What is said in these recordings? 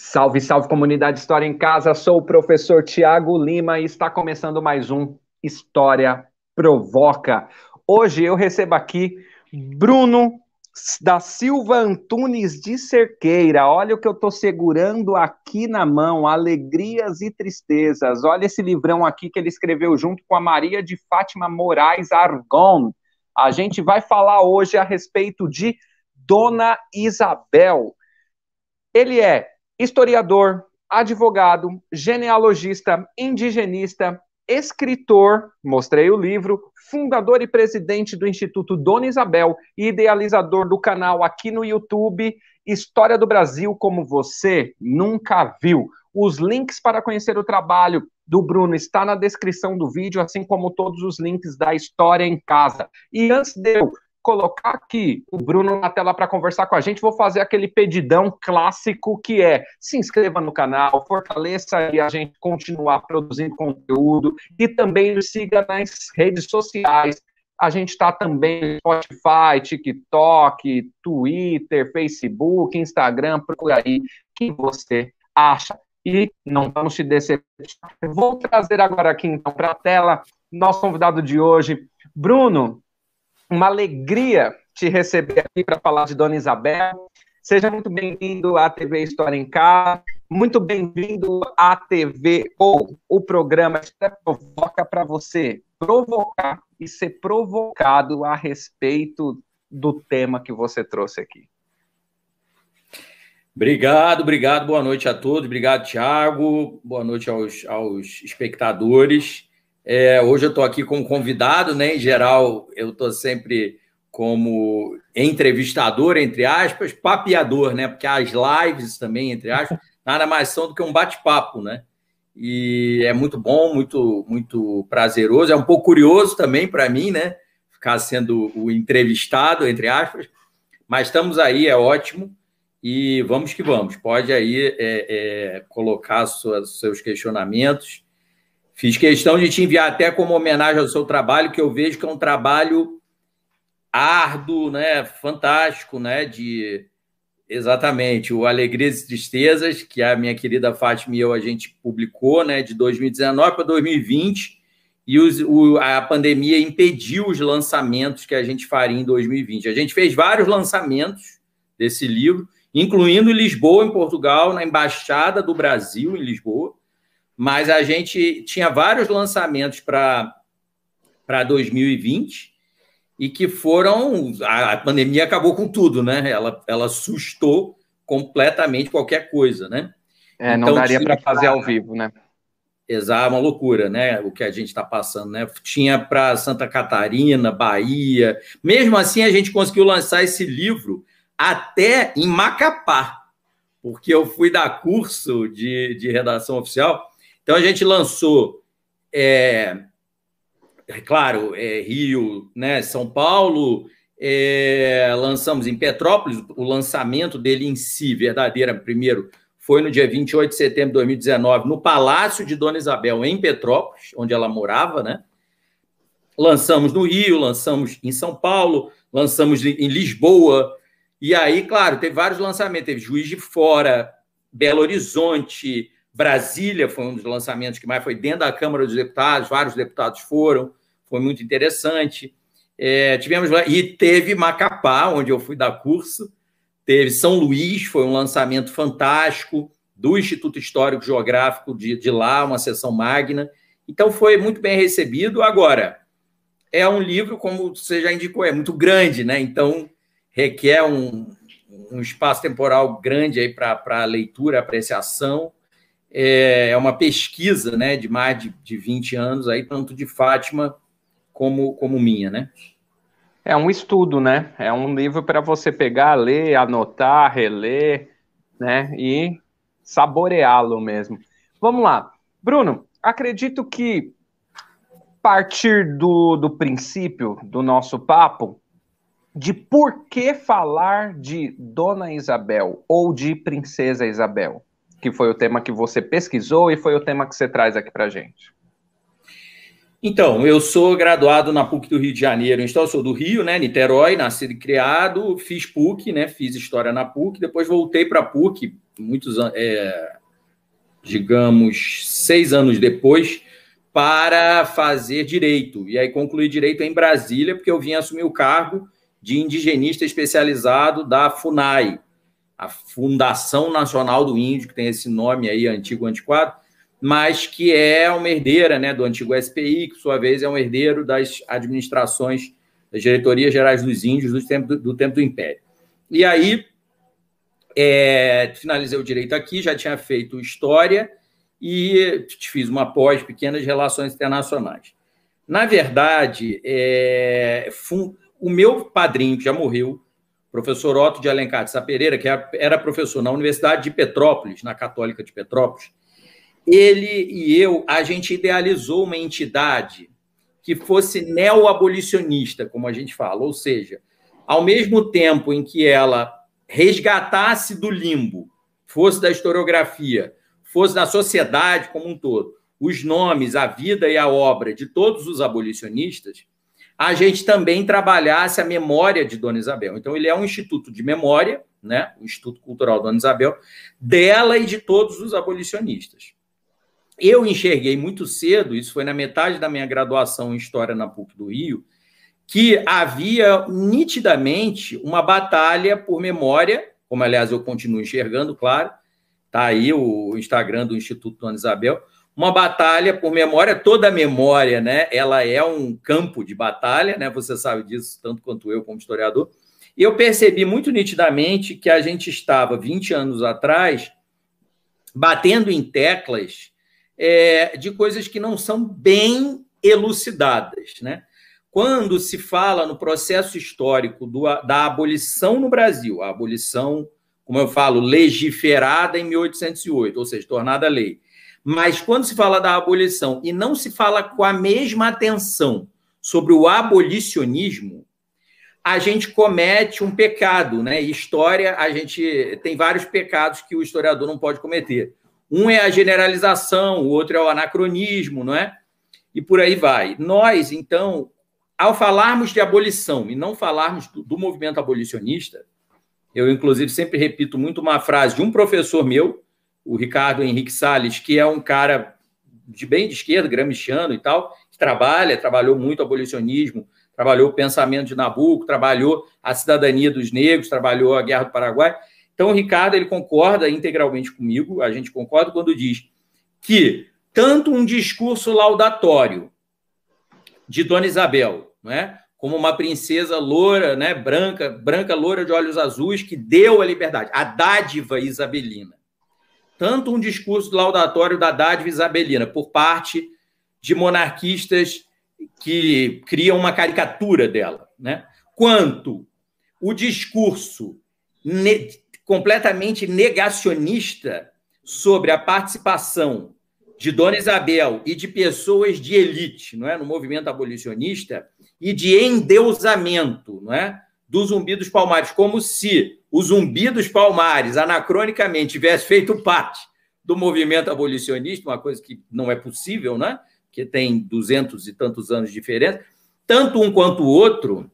Salve, salve comunidade História em Casa. Sou o professor Tiago Lima e está começando mais um História Provoca. Hoje eu recebo aqui Bruno da Silva Antunes de Cerqueira. Olha o que eu estou segurando aqui na mão: Alegrias e Tristezas. Olha esse livrão aqui que ele escreveu junto com a Maria de Fátima Moraes Argon. A gente vai falar hoje a respeito de Dona Isabel. Ele é historiador, advogado, genealogista, indigenista, escritor, mostrei o livro, fundador e presidente do Instituto Dona Isabel e idealizador do canal aqui no YouTube História do Brasil como você nunca viu. Os links para conhecer o trabalho do Bruno está na descrição do vídeo, assim como todos os links da História em Casa. E antes de eu colocar aqui o Bruno na tela para conversar com a gente, vou fazer aquele pedidão clássico que é se inscreva no canal, fortaleça e a gente continuar produzindo conteúdo e também siga nas redes sociais. A gente está também no Spotify, TikTok, Twitter, Facebook, Instagram, procura aí que você acha. E não vamos te decepcionar. Vou trazer agora aqui então para a tela nosso convidado de hoje, Bruno uma alegria te receber aqui para falar de Dona Isabel. Seja muito bem-vindo à TV História em Casa, muito bem-vindo à TV ou o programa Provoca para você provocar e ser provocado a respeito do tema que você trouxe aqui. Obrigado, obrigado, boa noite a todos, obrigado, Tiago, boa noite aos, aos espectadores. É, hoje eu estou aqui como convidado, né? Em geral, eu estou sempre como entrevistador, entre aspas, papeador, né? Porque as lives também, entre aspas, nada mais são do que um bate-papo, né? E é muito bom, muito, muito prazeroso. É um pouco curioso também para mim, né? Ficar sendo o entrevistado, entre aspas. Mas estamos aí, é ótimo. E vamos que vamos. Pode aí é, é, colocar suas, seus questionamentos Fiz questão de te enviar até como homenagem ao seu trabalho, que eu vejo que é um trabalho árduo, né, fantástico, né, de exatamente o Alegrias e Tristezas, que a minha querida Fátima e eu a gente publicou, né, de 2019 para 2020, e os, o, a pandemia impediu os lançamentos que a gente faria em 2020. A gente fez vários lançamentos desse livro, incluindo em Lisboa, em Portugal, na embaixada do Brasil em Lisboa mas a gente tinha vários lançamentos para 2020 e que foram. A, a, pandemia acabou com tudo, né? Ela, ela assustou completamente qualquer coisa, né? É, não então, daria para fazer ao vivo, né? Exato, uma loucura, né? O que a gente está passando, né? Tinha para Santa Catarina, Bahia. Mesmo assim, a gente conseguiu lançar esse livro até em Macapá, porque eu fui dar curso de, de redação oficial então a gente lançou, é, é claro, é, Rio, né, São Paulo, é, lançamos em Petrópolis, o lançamento dele em si, verdadeiro, primeiro, foi no dia 28 de setembro de 2019, no Palácio de Dona Isabel, em Petrópolis, onde ela morava, né? Lançamos no Rio, lançamos em São Paulo, lançamos em Lisboa, e aí, claro, teve vários lançamentos, teve Juiz de Fora, Belo Horizonte, Brasília foi um dos lançamentos que mais foi dentro da Câmara dos Deputados, vários deputados foram, foi muito interessante. É, tivemos e teve Macapá, onde eu fui dar curso, teve São Luís, foi um lançamento fantástico do Instituto Histórico Geográfico de, de lá, uma sessão magna. Então foi muito bem recebido. Agora, é um livro, como você já indicou, é muito grande, né? Então requer um, um espaço temporal grande aí para leitura, apreciação é, é uma pesquisa né, de mais de, de 20 anos, aí, tanto de Fátima como, como minha, né? É um estudo, né? É um livro para você pegar, ler, anotar, reler, né? E saboreá-lo mesmo. Vamos lá. Bruno, acredito que partir do, do princípio do nosso papo, de por que falar de Dona Isabel ou de Princesa Isabel que foi o tema que você pesquisou e foi o tema que você traz aqui para gente. Então, eu sou graduado na PUC do Rio de Janeiro, então eu sou do Rio, né, Niterói, nascido e criado, fiz PUC, né, fiz História na PUC, depois voltei para a PUC, muitos anos, é, digamos, seis anos depois, para fazer Direito, e aí concluí Direito em Brasília, porque eu vim assumir o cargo de indigenista especializado da FUNAI, a Fundação Nacional do Índio, que tem esse nome aí, antigo antiquado, mas que é uma herdeira né, do antigo SPI, que, por sua vez, é um herdeiro das administrações, das diretorias gerais dos índios do tempo do, do tempo do Império. E aí, é, finalizei o direito aqui, já tinha feito história e fiz uma pós pequenas relações internacionais. Na verdade, é, o meu padrinho, que já morreu, professor Otto de Alencar de Sapereira, que era professor na Universidade de Petrópolis, na Católica de Petrópolis, ele e eu, a gente idealizou uma entidade que fosse neo-abolicionista, como a gente fala, ou seja, ao mesmo tempo em que ela resgatasse do limbo, fosse da historiografia, fosse da sociedade como um todo, os nomes, a vida e a obra de todos os abolicionistas, a gente também trabalhasse a memória de Dona Isabel. Então, ele é um instituto de memória, né? o Instituto Cultural Dona Isabel, dela e de todos os abolicionistas eu enxerguei muito cedo, isso foi na metade da minha graduação em História na PUC do Rio, que havia nitidamente uma batalha por memória, como aliás eu continuo enxergando, claro, está aí o Instagram do Instituto Dona Isabel, uma batalha por memória, toda memória, né? Ela é um campo de batalha, né? Você sabe disso tanto quanto eu como historiador. E eu percebi muito nitidamente que a gente estava 20 anos atrás batendo em teclas é, de coisas que não são bem elucidadas. Né? Quando se fala no processo histórico do, da abolição no Brasil, a abolição, como eu falo, legiferada em 1808, ou seja, tornada lei. Mas quando se fala da abolição e não se fala com a mesma atenção sobre o abolicionismo, a gente comete um pecado, né? História, a gente tem vários pecados que o historiador não pode cometer. Um é a generalização, o outro é o anacronismo, não é? E por aí vai. Nós, então, ao falarmos de abolição e não falarmos do, do movimento abolicionista, eu, inclusive, sempre repito muito uma frase de um professor meu, o Ricardo Henrique Salles, que é um cara de bem de esquerda, gramsciano e tal, que trabalha, trabalhou muito abolicionismo, trabalhou o pensamento de Nabucco, trabalhou a cidadania dos negros, trabalhou a Guerra do Paraguai. Então, o Ricardo ele concorda integralmente comigo, a gente concorda quando diz que tanto um discurso laudatório de Dona Isabel, não é? como uma princesa loura, né, branca, branca loura de olhos azuis que deu a liberdade, a dádiva isabelina. Tanto um discurso laudatório da dádiva isabelina por parte de monarquistas que criam uma caricatura dela, né? Quanto o discurso completamente negacionista sobre a participação de Dona Isabel e de pessoas de elite, não é, no movimento abolicionista e de endeusamento, não é, do Zumbi dos Palmares, como se o Zumbi dos Palmares anacronicamente tivesse feito parte do movimento abolicionista, uma coisa que não é possível, né? Que tem duzentos e tantos anos de diferença. Tanto um quanto o outro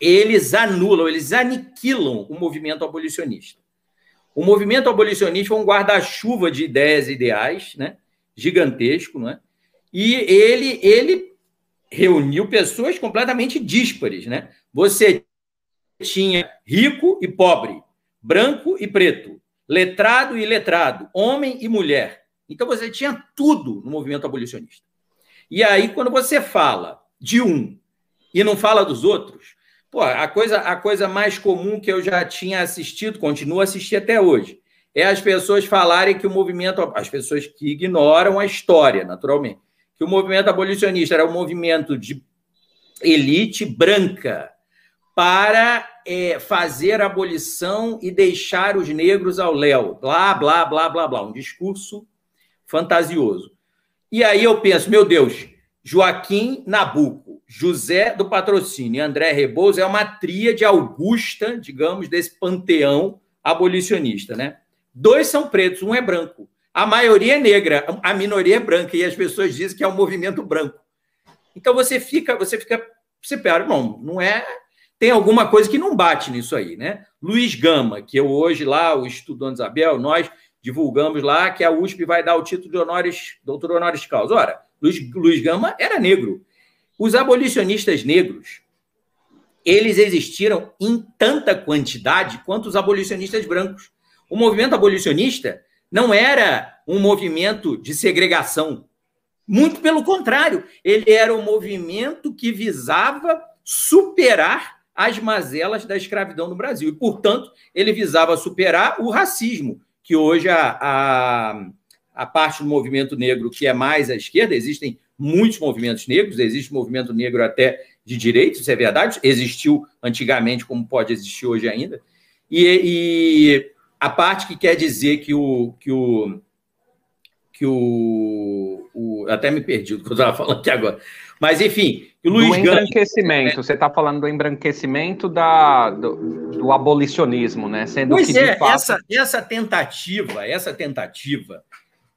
eles anulam, eles aniquilam o movimento abolicionista. O movimento abolicionista é um guarda-chuva de ideias e ideais, né? gigantesco, né? e ele, ele reuniu pessoas completamente díspares. Né? Você tinha rico e pobre, branco e preto, letrado e iletrado, homem e mulher. Então você tinha tudo no movimento abolicionista. E aí, quando você fala de um e não fala dos outros, Pô, a coisa, a coisa mais comum que eu já tinha assistido, continuo a assistir até hoje, é as pessoas falarem que o movimento, as pessoas que ignoram a história, naturalmente, que o movimento abolicionista era um movimento de elite branca para é, fazer abolição e deixar os negros ao léu, blá, blá, blá, blá, blá, um discurso fantasioso. E aí eu penso, meu Deus, Joaquim Nabuco, José do Patrocínio e André Rebouças é uma tríade augusta, digamos, desse panteão abolicionista, né? Dois são pretos, um é branco. A maioria é negra, a minoria é branca, e as pessoas dizem que é um movimento branco. Então você fica, você fica, você pera, não, não é. Tem alguma coisa que não bate nisso aí, né? Luiz Gama, que eu hoje lá, o Estudante Isabel, nós divulgamos lá que a USP vai dar o título de honores, doutor honoris causa. Ora, Luiz, Luiz Gama era negro. Os abolicionistas negros, eles existiram em tanta quantidade quanto os abolicionistas brancos. O movimento abolicionista não era um movimento de segregação. Muito pelo contrário, ele era um movimento que visava superar as mazelas da escravidão no Brasil. E, portanto, ele visava superar o racismo, que hoje a, a, a parte do movimento negro que é mais à esquerda, existem muitos movimentos negros, existe movimento negro até de direito, isso é verdade, existiu antigamente, como pode existir hoje ainda. E, e a parte que quer dizer que o. Que o que o, o até me perdi do que eu estava falando aqui agora. Mas, enfim, o Luiz do embranquecimento, você está falando do embranquecimento da, do, do, abolicionismo, né? Sendo pois que, é, fato... essa, essa tentativa, essa tentativa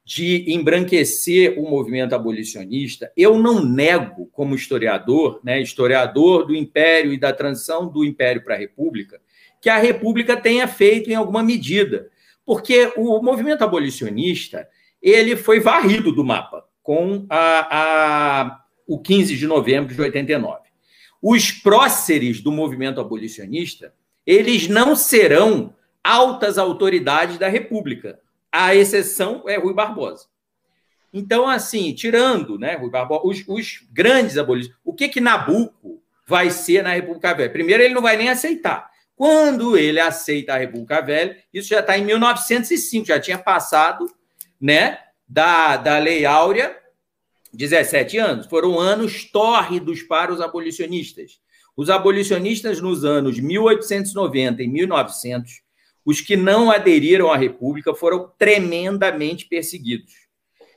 de embranquecer o movimento abolicionista, eu não nego, como historiador, né, historiador do Império e da transição do Império para a República, que a República tenha feito em alguma medida, porque o movimento abolicionista ele foi varrido do mapa com a, a, o 15 de novembro de 89. Os próceres do movimento abolicionista eles não serão altas autoridades da República, a exceção é Rui Barbosa. Então, assim, tirando né, Rui Barbosa, os, os grandes abolistas, o que que Nabucco vai ser na República Velha? Primeiro, ele não vai nem aceitar. Quando ele aceita a República Velha, isso já está em 1905, já tinha passado né, da, da Lei Áurea 17 anos. Foram anos tórridos para os abolicionistas. Os abolicionistas nos anos 1890 e 1900 os que não aderiram à República foram tremendamente perseguidos.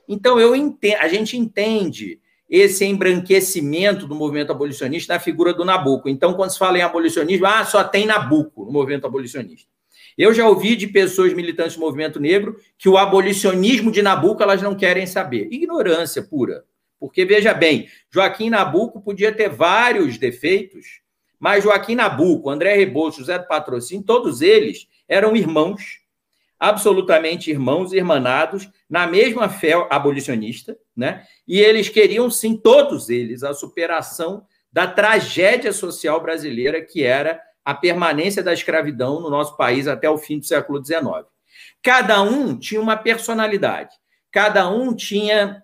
Então, eu entendo, a gente entende esse embranquecimento do movimento abolicionista na figura do Nabucco. Então, quando se fala em abolicionismo, ah, só tem Nabucco no movimento abolicionista. Eu já ouvi de pessoas militantes do movimento negro que o abolicionismo de Nabucco elas não querem saber. Ignorância pura. Porque, veja bem, Joaquim Nabucco podia ter vários defeitos, mas Joaquim Nabucco, André Rebouças, José do Patrocínio, todos eles eram irmãos, absolutamente irmãos, irmanados, na mesma fé abolicionista, né? E eles queriam, sim, todos eles, a superação da tragédia social brasileira, que era a permanência da escravidão no nosso país até o fim do século XIX. Cada um tinha uma personalidade, cada um tinha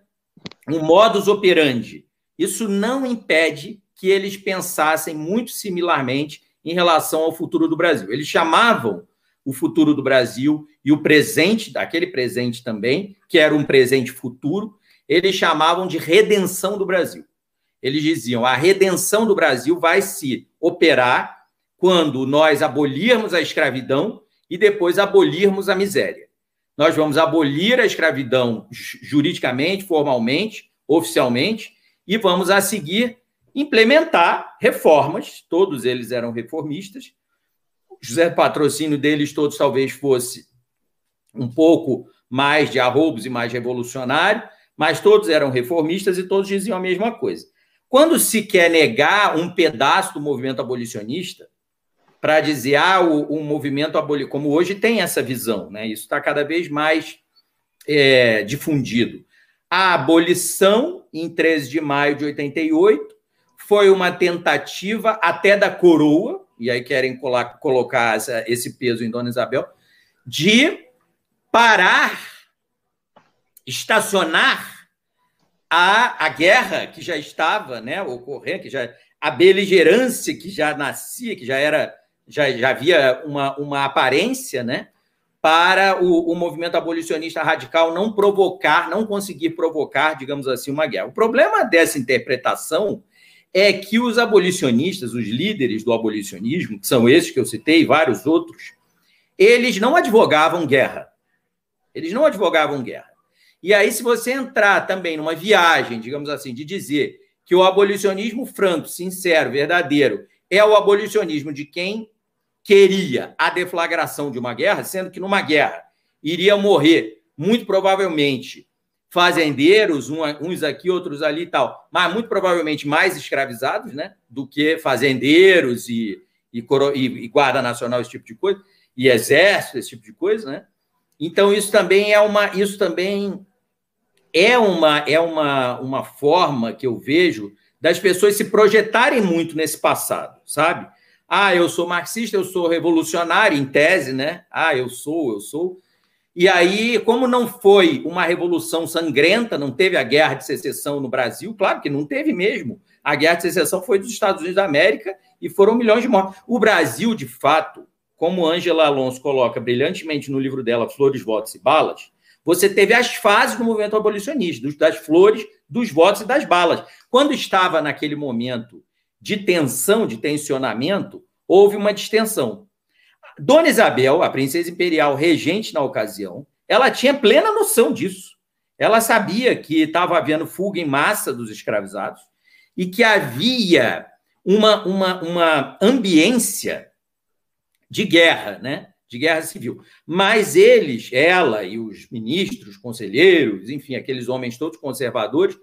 um modus operandi. Isso não impede que eles pensassem muito similarmente em relação ao futuro do Brasil. Eles chamavam o futuro do Brasil e o presente, aquele presente também, que era um presente futuro, eles chamavam de redenção do Brasil. Eles diziam: a redenção do Brasil vai se operar quando nós abolirmos a escravidão e depois abolirmos a miséria. Nós vamos abolir a escravidão juridicamente, formalmente, oficialmente, e vamos a seguir implementar reformas, todos eles eram reformistas, José Patrocínio deles todos talvez fosse um pouco mais de arroubos e mais revolucionário, mas todos eram reformistas e todos diziam a mesma coisa. Quando se quer negar um pedaço do movimento abolicionista, para dizer, ah, o, o movimento abolicionista, como hoje tem essa visão, né? isso está cada vez mais é, difundido. A abolição, em 13 de maio de 88, foi uma tentativa até da coroa, e aí querem colocar essa, esse peso em Dona Isabel, de parar, estacionar a, a guerra que já estava né, ocorrendo, que já, a beligerância que já nascia, que já era, já, já havia uma, uma aparência, né? Para o, o movimento abolicionista radical não provocar, não conseguir provocar, digamos assim, uma guerra. O problema dessa interpretação é que os abolicionistas, os líderes do abolicionismo, que são esses que eu citei, vários outros, eles não advogavam guerra. Eles não advogavam guerra. E aí, se você entrar também numa viagem, digamos assim, de dizer que o abolicionismo franco, sincero, verdadeiro, é o abolicionismo de quem queria a deflagração de uma guerra, sendo que numa guerra iria morrer, muito provavelmente, fazendeiros, uns aqui, outros ali e tal, mas muito provavelmente mais escravizados, né? Do que fazendeiros e, e, e guarda nacional, esse tipo de coisa, e exército, esse tipo de coisa, né? Então, isso também é uma. Isso também é uma, é uma, uma forma que eu vejo das pessoas se projetarem muito nesse passado, sabe? Ah, eu sou marxista, eu sou revolucionário, em tese, né? Ah, eu sou, eu sou. E aí, como não foi uma revolução sangrenta, não teve a guerra de secessão no Brasil, claro que não teve mesmo. A guerra de secessão foi dos Estados Unidos da América e foram milhões de mortos. O Brasil, de fato, como Angela Alonso coloca brilhantemente no livro dela, Flores, Votos e Balas, você teve as fases do movimento abolicionista, das flores, dos votos e das balas. Quando estava naquele momento de tensão, de tensionamento, houve uma distensão. Dona Isabel, a princesa imperial regente na ocasião, ela tinha plena noção disso. Ela sabia que estava havendo fuga em massa dos escravizados e que havia uma, uma, uma ambiência de guerra, né? de guerra civil. Mas eles, ela e os ministros, conselheiros, enfim, aqueles homens todos conservadores,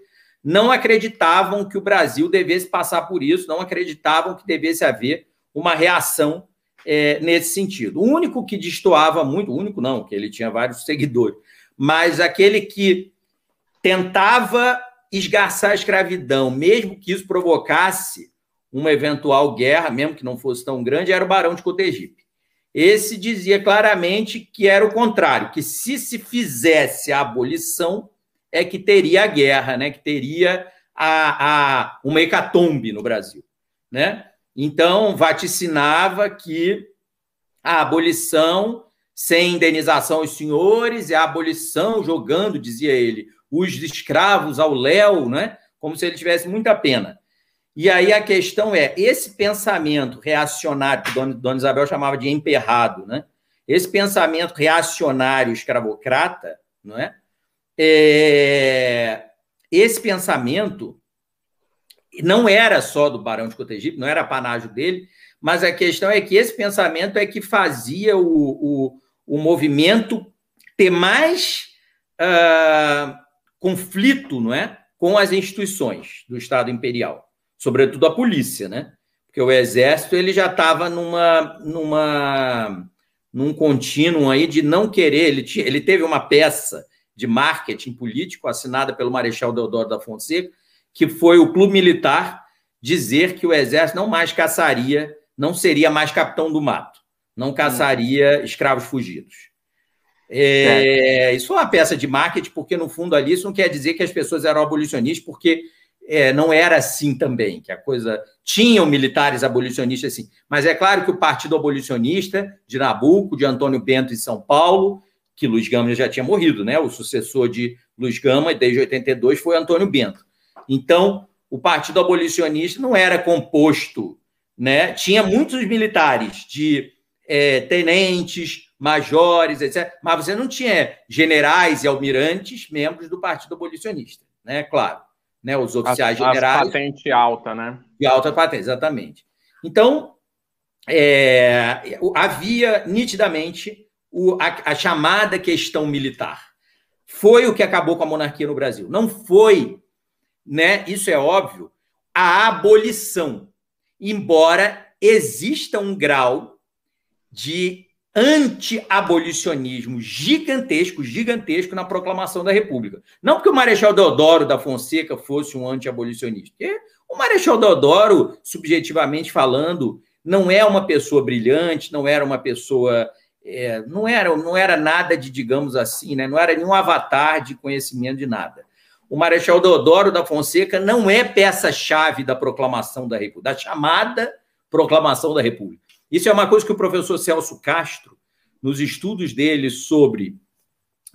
não acreditavam que o Brasil devesse passar por isso, não acreditavam que devesse haver uma reação é, nesse sentido. O único que destoava muito, o único não, que ele tinha vários seguidores, mas aquele que tentava esgarçar a escravidão, mesmo que isso provocasse uma eventual guerra, mesmo que não fosse tão grande, era o Barão de Cotegipe. Esse dizia claramente que era o contrário, que se se fizesse a abolição, é que teria a guerra, né? que teria a, a, uma hecatombe no Brasil. Né? Então, vaticinava que a abolição sem indenização aos senhores e a abolição jogando, dizia ele, os escravos ao léu, né? como se ele tivesse muita pena. E aí a questão é, esse pensamento reacionário, que Dona, Dona Isabel chamava de emperrado, né? esse pensamento reacionário escravocrata, não é? É? esse pensamento não era só do Barão de Cotegipe, não era panágio dele, mas a questão é que esse pensamento é que fazia o, o, o movimento ter mais uh, conflito não é? com as instituições do Estado Imperial sobretudo a polícia, né? Porque o exército ele já estava numa, numa, num contínuo aí de não querer. Ele, ele teve uma peça de marketing político assinada pelo Marechal Deodoro da Fonseca, que foi o clube militar dizer que o exército não mais caçaria, não seria mais capitão do mato, não caçaria escravos fugidos. É, isso foi uma peça de marketing, porque no fundo ali isso não quer dizer que as pessoas eram abolicionistas, porque é, não era assim também, que a coisa. Tinham militares abolicionistas assim, mas é claro que o Partido Abolicionista de Nabuco, de Antônio Bento em São Paulo, que Luiz Gama já tinha morrido, né? O sucessor de Luiz Gama, desde 82, foi Antônio Bento. Então, o Partido Abolicionista não era composto, né? Tinha muitos militares de é, tenentes, majores, etc. Mas você não tinha generais e almirantes membros do Partido Abolicionista, né? Claro né? Os oficiais as, generais. As patente alta, né? De alta patente, exatamente. Então, é, havia nitidamente o, a, a chamada questão militar. Foi o que acabou com a monarquia no Brasil. Não foi, né? Isso é óbvio, a abolição. Embora exista um grau de anti-abolicionismo gigantesco, gigantesco na proclamação da República. Não porque o Marechal Deodoro da Fonseca fosse um anti-abolicionista. O Marechal Deodoro, subjetivamente falando, não é uma pessoa brilhante, não era uma pessoa. É, não, era, não era nada de, digamos assim, né? não era nenhum avatar de conhecimento de nada. O Marechal Deodoro da Fonseca não é peça-chave da proclamação da República, da chamada proclamação da República. Isso é uma coisa que o professor Celso Castro, nos estudos dele sobre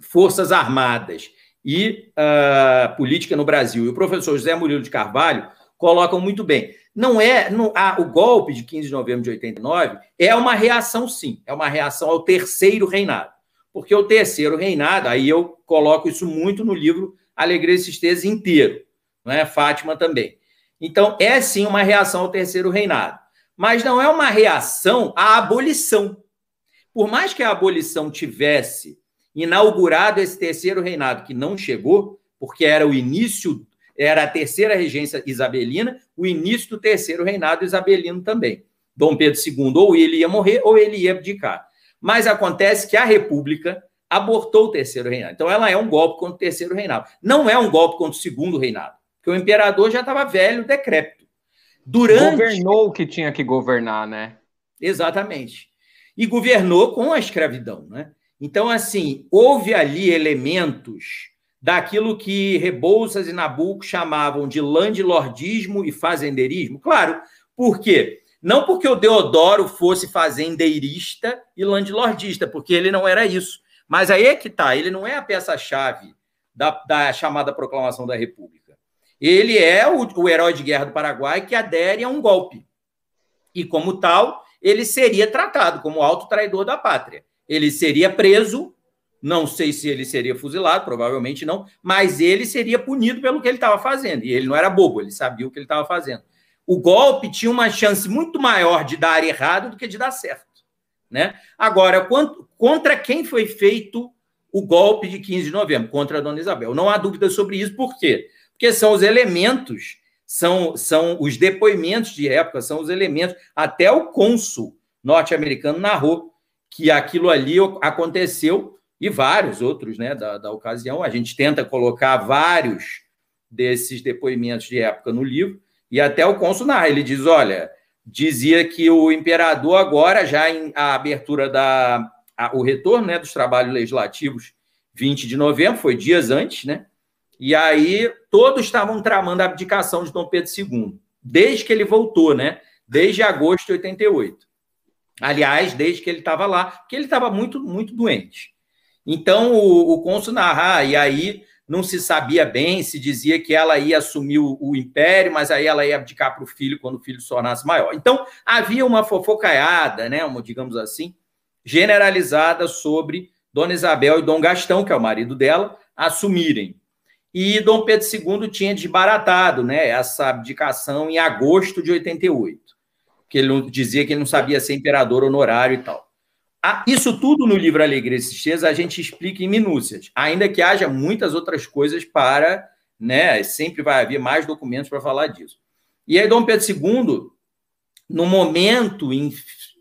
Forças Armadas e uh, política no Brasil, e o professor José Murilo de Carvalho colocam muito bem. Não é não, o golpe de 15 de novembro de 89 é uma reação, sim, é uma reação ao terceiro reinado. Porque o terceiro reinado, aí eu coloco isso muito no livro Alegria e Tristeza inteiro, não é? Fátima também. Então, é sim uma reação ao terceiro reinado mas não é uma reação à abolição. Por mais que a abolição tivesse inaugurado esse terceiro reinado, que não chegou, porque era o início, era a terceira regência isabelina, o início do terceiro reinado isabelino também. Dom Pedro II, ou ele ia morrer, ou ele ia abdicar. Mas acontece que a República abortou o terceiro reinado. Então, ela é um golpe contra o terceiro reinado. Não é um golpe contra o segundo reinado, porque o imperador já estava velho, decrépito. Durante... Governou o que tinha que governar, né? Exatamente. E governou com a escravidão, né? Então, assim, houve ali elementos daquilo que Rebouças e Nabucco chamavam de landlordismo e fazendeirismo. Claro, por quê? Não porque o Deodoro fosse fazendeirista e landlordista, porque ele não era isso. Mas aí é que está, ele não é a peça-chave da, da, chamada Proclamação da República. Ele é o, o herói de guerra do Paraguai que adere a um golpe. E, como tal, ele seria tratado como alto traidor da pátria. Ele seria preso, não sei se ele seria fuzilado, provavelmente não, mas ele seria punido pelo que ele estava fazendo. E ele não era bobo, ele sabia o que ele estava fazendo o golpe tinha uma chance muito maior de dar errado do que de dar certo. Né? Agora, quanto, contra quem foi feito o golpe de 15 de novembro? Contra a dona Isabel. Não há dúvida sobre isso, por quê? Porque são os elementos, são, são os depoimentos de época, são os elementos. Até o cônsul norte-americano narrou que aquilo ali aconteceu e vários outros né, da, da ocasião. A gente tenta colocar vários desses depoimentos de época no livro, e até o cônsul narra, ele diz, olha, dizia que o imperador agora, já em a abertura da... A, o retorno né, dos trabalhos legislativos, 20 de novembro, foi dias antes, né? E aí todos estavam tramando a abdicação de Dom Pedro II, desde que ele voltou, né? Desde agosto de 88. Aliás, desde que ele estava lá, porque ele estava muito, muito doente. Então, o, o cônsul narra, e aí não se sabia bem, se dizia que ela ia assumir o, o império, mas aí ela ia abdicar para o filho quando o filho se tornasse maior. Então, havia uma fofocaiada, né, uma, digamos assim, generalizada sobre Dona Isabel e Dom Gastão, que é o marido dela, assumirem. E Dom Pedro II tinha desbaratado né, essa abdicação em agosto de 88, que ele dizia que ele não sabia ser imperador honorário e tal. Ah, isso tudo no livro Alegria e Tristeza a gente explica em minúcias, ainda que haja muitas outras coisas para, né? Sempre vai haver mais documentos para falar disso. E aí, Dom Pedro II, no momento em,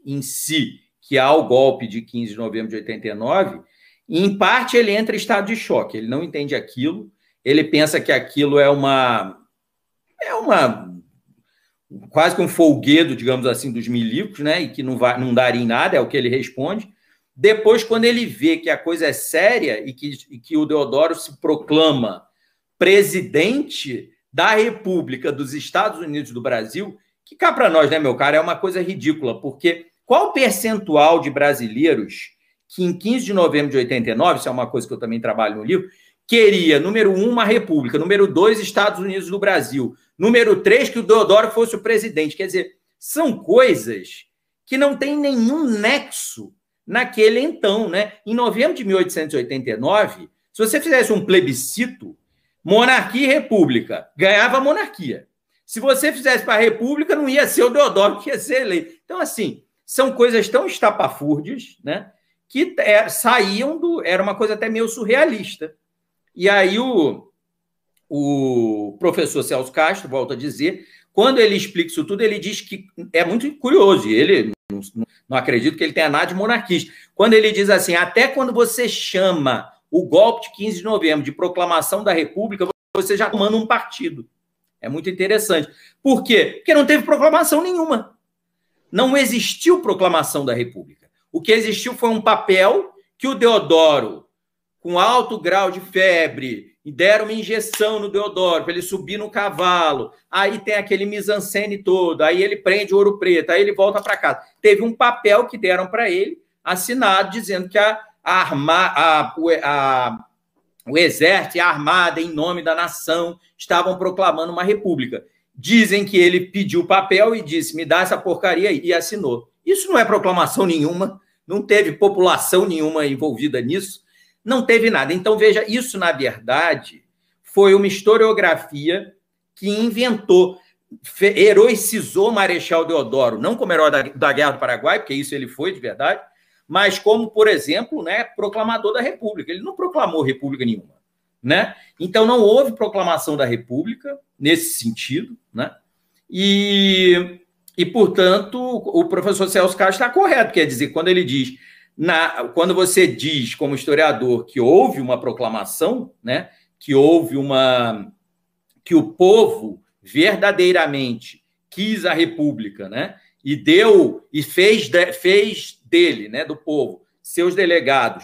em si que há o golpe de 15 de novembro de 89, em parte ele entra em estado de choque, ele não entende aquilo, ele pensa que aquilo é uma é uma quase que um folguedo, digamos assim, dos milicos, né? E que não, vai, não daria em nada, é o que ele responde. Depois, quando ele vê que a coisa é séria e que, e que o Deodoro se proclama presidente da República dos Estados Unidos do Brasil, que cá para nós, né, meu cara, é uma coisa ridícula, porque qual percentual de brasileiros que em 15 de novembro de 89, isso é uma coisa que eu também trabalho no livro, queria, número um, uma república, número dois, Estados Unidos do Brasil, número três, que o Deodoro fosse o presidente. Quer dizer, são coisas que não têm nenhum nexo naquele então, né? Em novembro de 1889, se você fizesse um plebiscito, monarquia e república, ganhava a monarquia. Se você fizesse para a república, não ia ser o Deodoro que ia ser eleito. Então, assim, são coisas tão estapafúrdias, né? Que é, saíam do. Era uma coisa até meio surrealista. E aí o, o professor Celso Castro volta a dizer, quando ele explica isso tudo, ele diz que é muito curioso, ele não, não acredito que ele tenha nada de monarquista. Quando ele diz assim, até quando você chama o golpe de 15 de novembro de proclamação da República, você já comanda um partido. É muito interessante. Por quê? Porque não teve proclamação nenhuma. Não existiu proclamação da República. O que existiu foi um papel que o Deodoro com alto grau de febre, e deram uma injeção no Deodoro para ele subir no cavalo. Aí tem aquele mise-en-scène todo, aí ele prende o ouro preto, aí ele volta para casa. Teve um papel que deram para ele, assinado, dizendo que a, a, arma, a, a, o exército e a armada, em nome da nação, estavam proclamando uma república. Dizem que ele pediu o papel e disse: me dá essa porcaria aí, e assinou. Isso não é proclamação nenhuma, não teve população nenhuma envolvida nisso não teve nada. Então, veja, isso, na verdade, foi uma historiografia que inventou, heroicizou Marechal Deodoro, não como herói da, da Guerra do Paraguai, porque isso ele foi de verdade, mas como, por exemplo, né, proclamador da República. Ele não proclamou República nenhuma. né? Então não houve proclamação da República nesse sentido, né? E, e portanto, o professor Celso Castro está correto, quer dizer, quando ele diz, na, quando você diz como historiador que houve uma proclamação, né? Que houve uma que o povo verdadeiramente quis a República, né? E deu e fez, de, fez dele, né, do povo, seus delegados,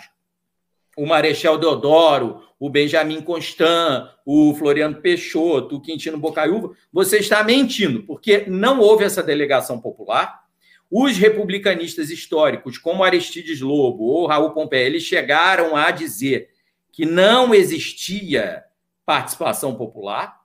o Marechal Deodoro, o Benjamin Constant, o Floriano Peixoto, o Quintino Bocaiúva, você está mentindo, porque não houve essa delegação popular. Os republicanistas históricos, como Aristides Lobo ou Raul Pompeia, eles chegaram a dizer que não existia participação popular.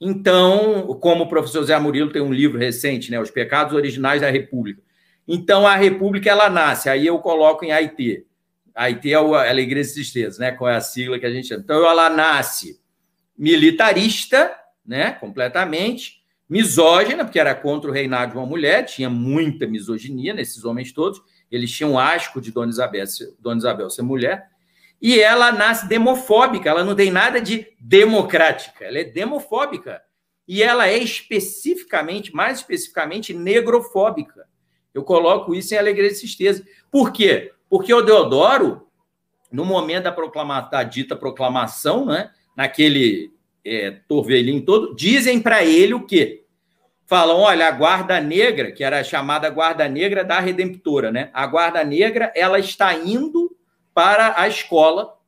Então, como o professor Zé Murilo tem um livro recente, né, Os Pecados Originais da República. Então, a República ela nasce, aí eu coloco em Haiti. Haiti é a Alegria de Tristeza, né? Qual é a sigla que a gente chama? Então, ela nasce militarista, né? Completamente misógina, porque era contra o reinado de uma mulher, tinha muita misoginia nesses homens todos. Eles tinham asco de Dona Isabel, Dona Isabel ser mulher. E ela nasce demofóbica, ela não tem nada de democrática, ela é demofóbica. E ela é especificamente, mais especificamente, negrofóbica. Eu coloco isso em alegria e tristeza. Por quê? Porque o Deodoro, no momento da, proclama, da dita proclamação, né, naquele é, torvelinho todo, dizem para ele o quê? Falam, olha, a Guarda Negra, que era chamada Guarda Negra da Redemptora, né? A Guarda Negra, ela está indo para a escola,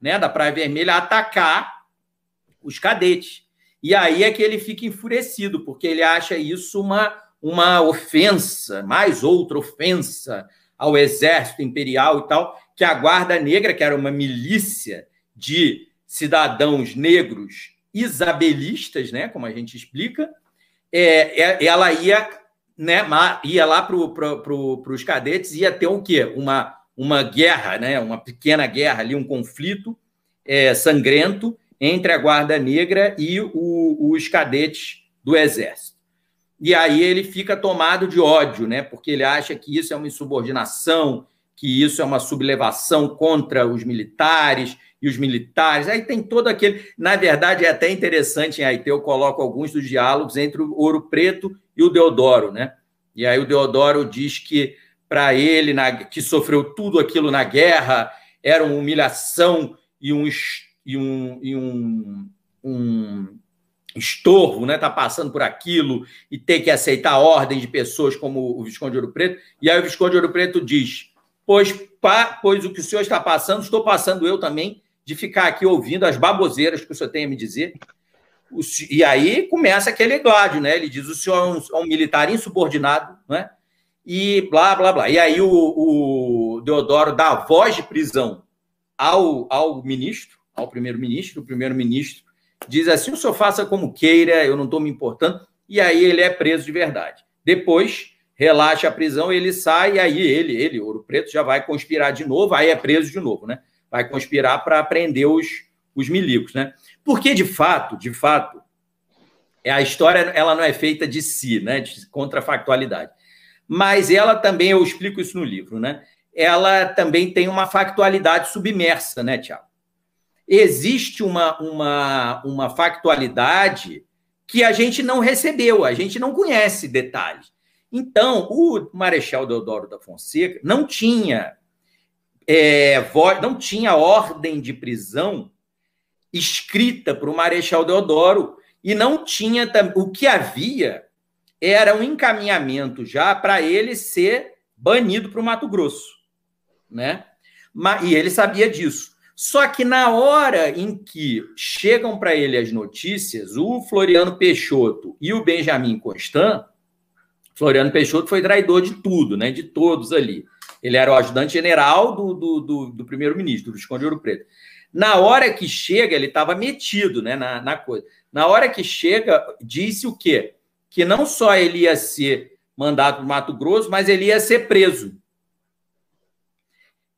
né, da Praia Vermelha, atacar os cadetes. E aí é que ele fica enfurecido, porque ele acha isso uma, uma ofensa, mais outra ofensa ao exército imperial e tal, que a Guarda Negra, que era uma milícia de cidadãos negros isabelistas, né, como a gente explica, é, é ela ia, né, ia lá para pro, pro, os cadetes, ia ter o quê? Uma, uma guerra, né, uma pequena guerra ali, um conflito é, sangrento entre a Guarda Negra e o, os cadetes do Exército. E aí ele fica tomado de ódio, né? Porque ele acha que isso é uma insubordinação, que isso é uma sublevação contra os militares e os militares. Aí tem todo aquele. Na verdade, é até interessante em Haiti, eu coloco alguns dos diálogos entre o Ouro Preto e o Deodoro, né? E aí o Deodoro diz que para ele, na, que sofreu tudo aquilo na guerra, era uma humilhação e um, e um, e um, um estorvo, né? Tá passando por aquilo e ter que aceitar ordem de pessoas como o Visconde de Ouro Preto. E aí o Visconde de Ouro Preto diz: pois, pá, pois o que o senhor está passando, estou passando eu também de ficar aqui ouvindo as baboseiras que o senhor tem a me dizer. E aí começa aquele gládio, né? Ele diz: o senhor é um, é um, militar insubordinado, né? E blá, blá, blá. E aí o, o Deodoro dá voz de prisão ao, ao ministro, ao primeiro-ministro. O primeiro-ministro diz assim: o senhor faça como queira, eu não estou me importando. E aí ele é preso de verdade. Depois, relaxa a prisão, ele sai, e aí ele, ele, Ouro Preto, já vai conspirar de novo, aí é preso de novo, né? Vai conspirar para prender os, os milicos, né? Porque, de fato, de fato, a história ela não é feita de si, né? De contrafactualidade. Mas ela também, eu explico isso no livro, né? Ela também tem uma factualidade submersa, né, Tiago? existe uma, uma, uma factualidade que a gente não recebeu, a gente não conhece detalhes. Então, o Marechal Deodoro da Fonseca não tinha é, não tinha ordem de prisão escrita para o Marechal Deodoro e não tinha o que havia era um encaminhamento já para ele ser banido para o Mato Grosso, né? E ele sabia disso. Só que na hora em que chegam para ele as notícias, o Floriano Peixoto e o Benjamin Constant, Floriano Peixoto foi traidor de tudo, né? De todos ali. Ele era o ajudante general do, do, do, do primeiro-ministro, do Visconde Ouro Preto. Na hora que chega, ele estava metido né, na, na coisa. Na hora que chega, disse o quê? Que não só ele ia ser mandado para o Mato Grosso, mas ele ia ser preso.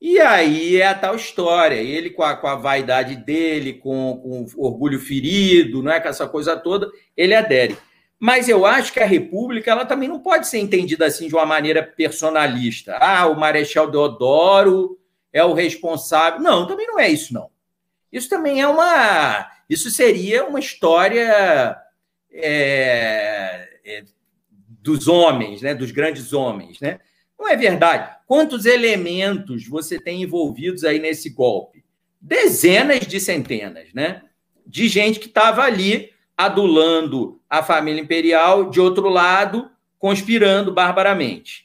E aí é a tal história. Ele, com a, com a vaidade dele, com, com o orgulho ferido, não é? com essa coisa toda, ele adere. Mas eu acho que a República ela também não pode ser entendida assim de uma maneira personalista. Ah, o Marechal Deodoro é o responsável. Não, também não é isso, não. Isso também é uma. Isso seria uma história é, é, dos homens, né? dos grandes homens. Né? Não é verdade. Quantos elementos você tem envolvidos aí nesse golpe? Dezenas de centenas, né? De gente que estava ali adulando a família imperial, de outro lado, conspirando barbaramente.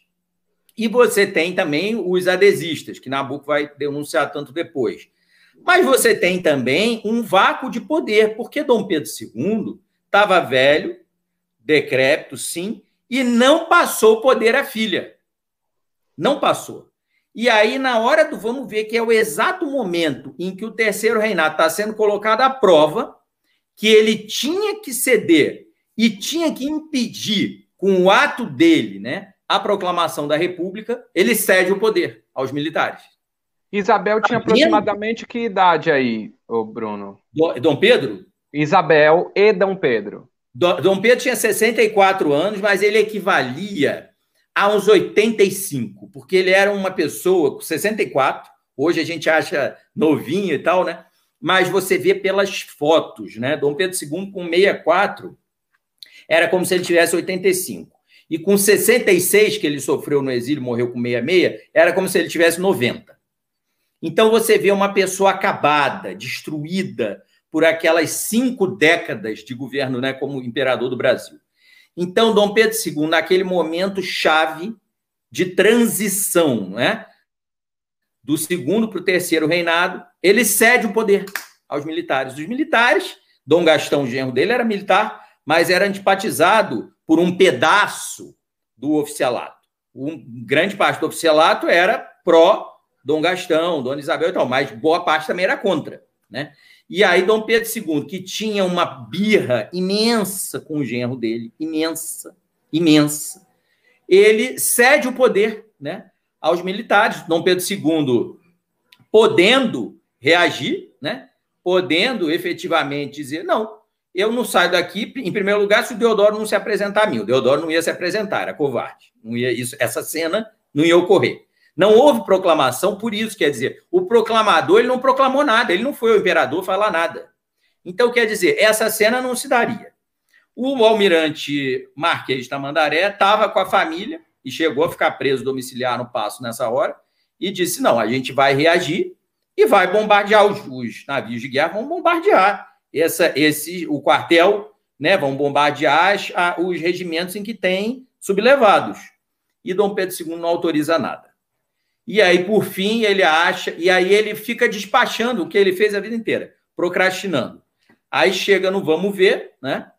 E você tem também os adesistas, que Nabucco vai denunciar tanto depois. Mas você tem também um vácuo de poder, porque Dom Pedro II estava velho, decrépito, sim, e não passou o poder à filha. Não passou. E aí, na hora do vamos ver, que é o exato momento em que o terceiro reinado está sendo colocado à prova, que ele tinha que ceder e tinha que impedir, com o ato dele, né, a proclamação da República, ele cede o poder aos militares. Isabel tinha aproximadamente que idade aí, o Bruno? Dom Pedro? Isabel e Dom Pedro. Dom Pedro tinha 64 anos, mas ele equivalia a uns 85, porque ele era uma pessoa com 64, hoje a gente acha novinho e tal, né? Mas você vê pelas fotos, né? Dom Pedro II com 64 era como se ele tivesse 85. E com 66 que ele sofreu no exílio, morreu com 66, era como se ele tivesse 90. Então você vê uma pessoa acabada, destruída por aquelas cinco décadas de governo, né, como imperador do Brasil. Então Dom Pedro II, naquele momento chave de transição, né, do segundo para o terceiro reinado, ele cede o poder aos militares. Os militares, Dom Gastão, o genro dele, era militar, mas era antipatizado por um pedaço do oficialato. Um, grande parte do oficialato era pró Dom Gastão, Dona Isabel e tal, mas boa parte também era contra. Né? E aí, Dom Pedro II, que tinha uma birra imensa com o genro dele, imensa, imensa, ele cede o poder né, aos militares. Dom Pedro II podendo reagir, né? podendo efetivamente dizer: não, eu não saio daqui, em primeiro lugar, se o Deodoro não se apresentar a mim. O Deodoro não ia se apresentar, era covarde. Não ia, isso, essa cena não ia ocorrer. Não houve proclamação por isso, quer dizer, o proclamador ele não proclamou nada, ele não foi o imperador falar nada. Então, quer dizer, essa cena não se daria. O almirante Marquês de Tamandaré estava com a família e chegou a ficar preso domiciliar no passo nessa hora e disse: não, a gente vai reagir e vai bombardear os, os navios de guerra, vão bombardear essa, esse, o quartel, né? Vão bombardear as, a, os regimentos em que tem sublevados. E Dom Pedro II não autoriza nada. E aí, por fim, ele acha, e aí ele fica despachando o que ele fez a vida inteira, procrastinando. Aí chega no vamos ver, né?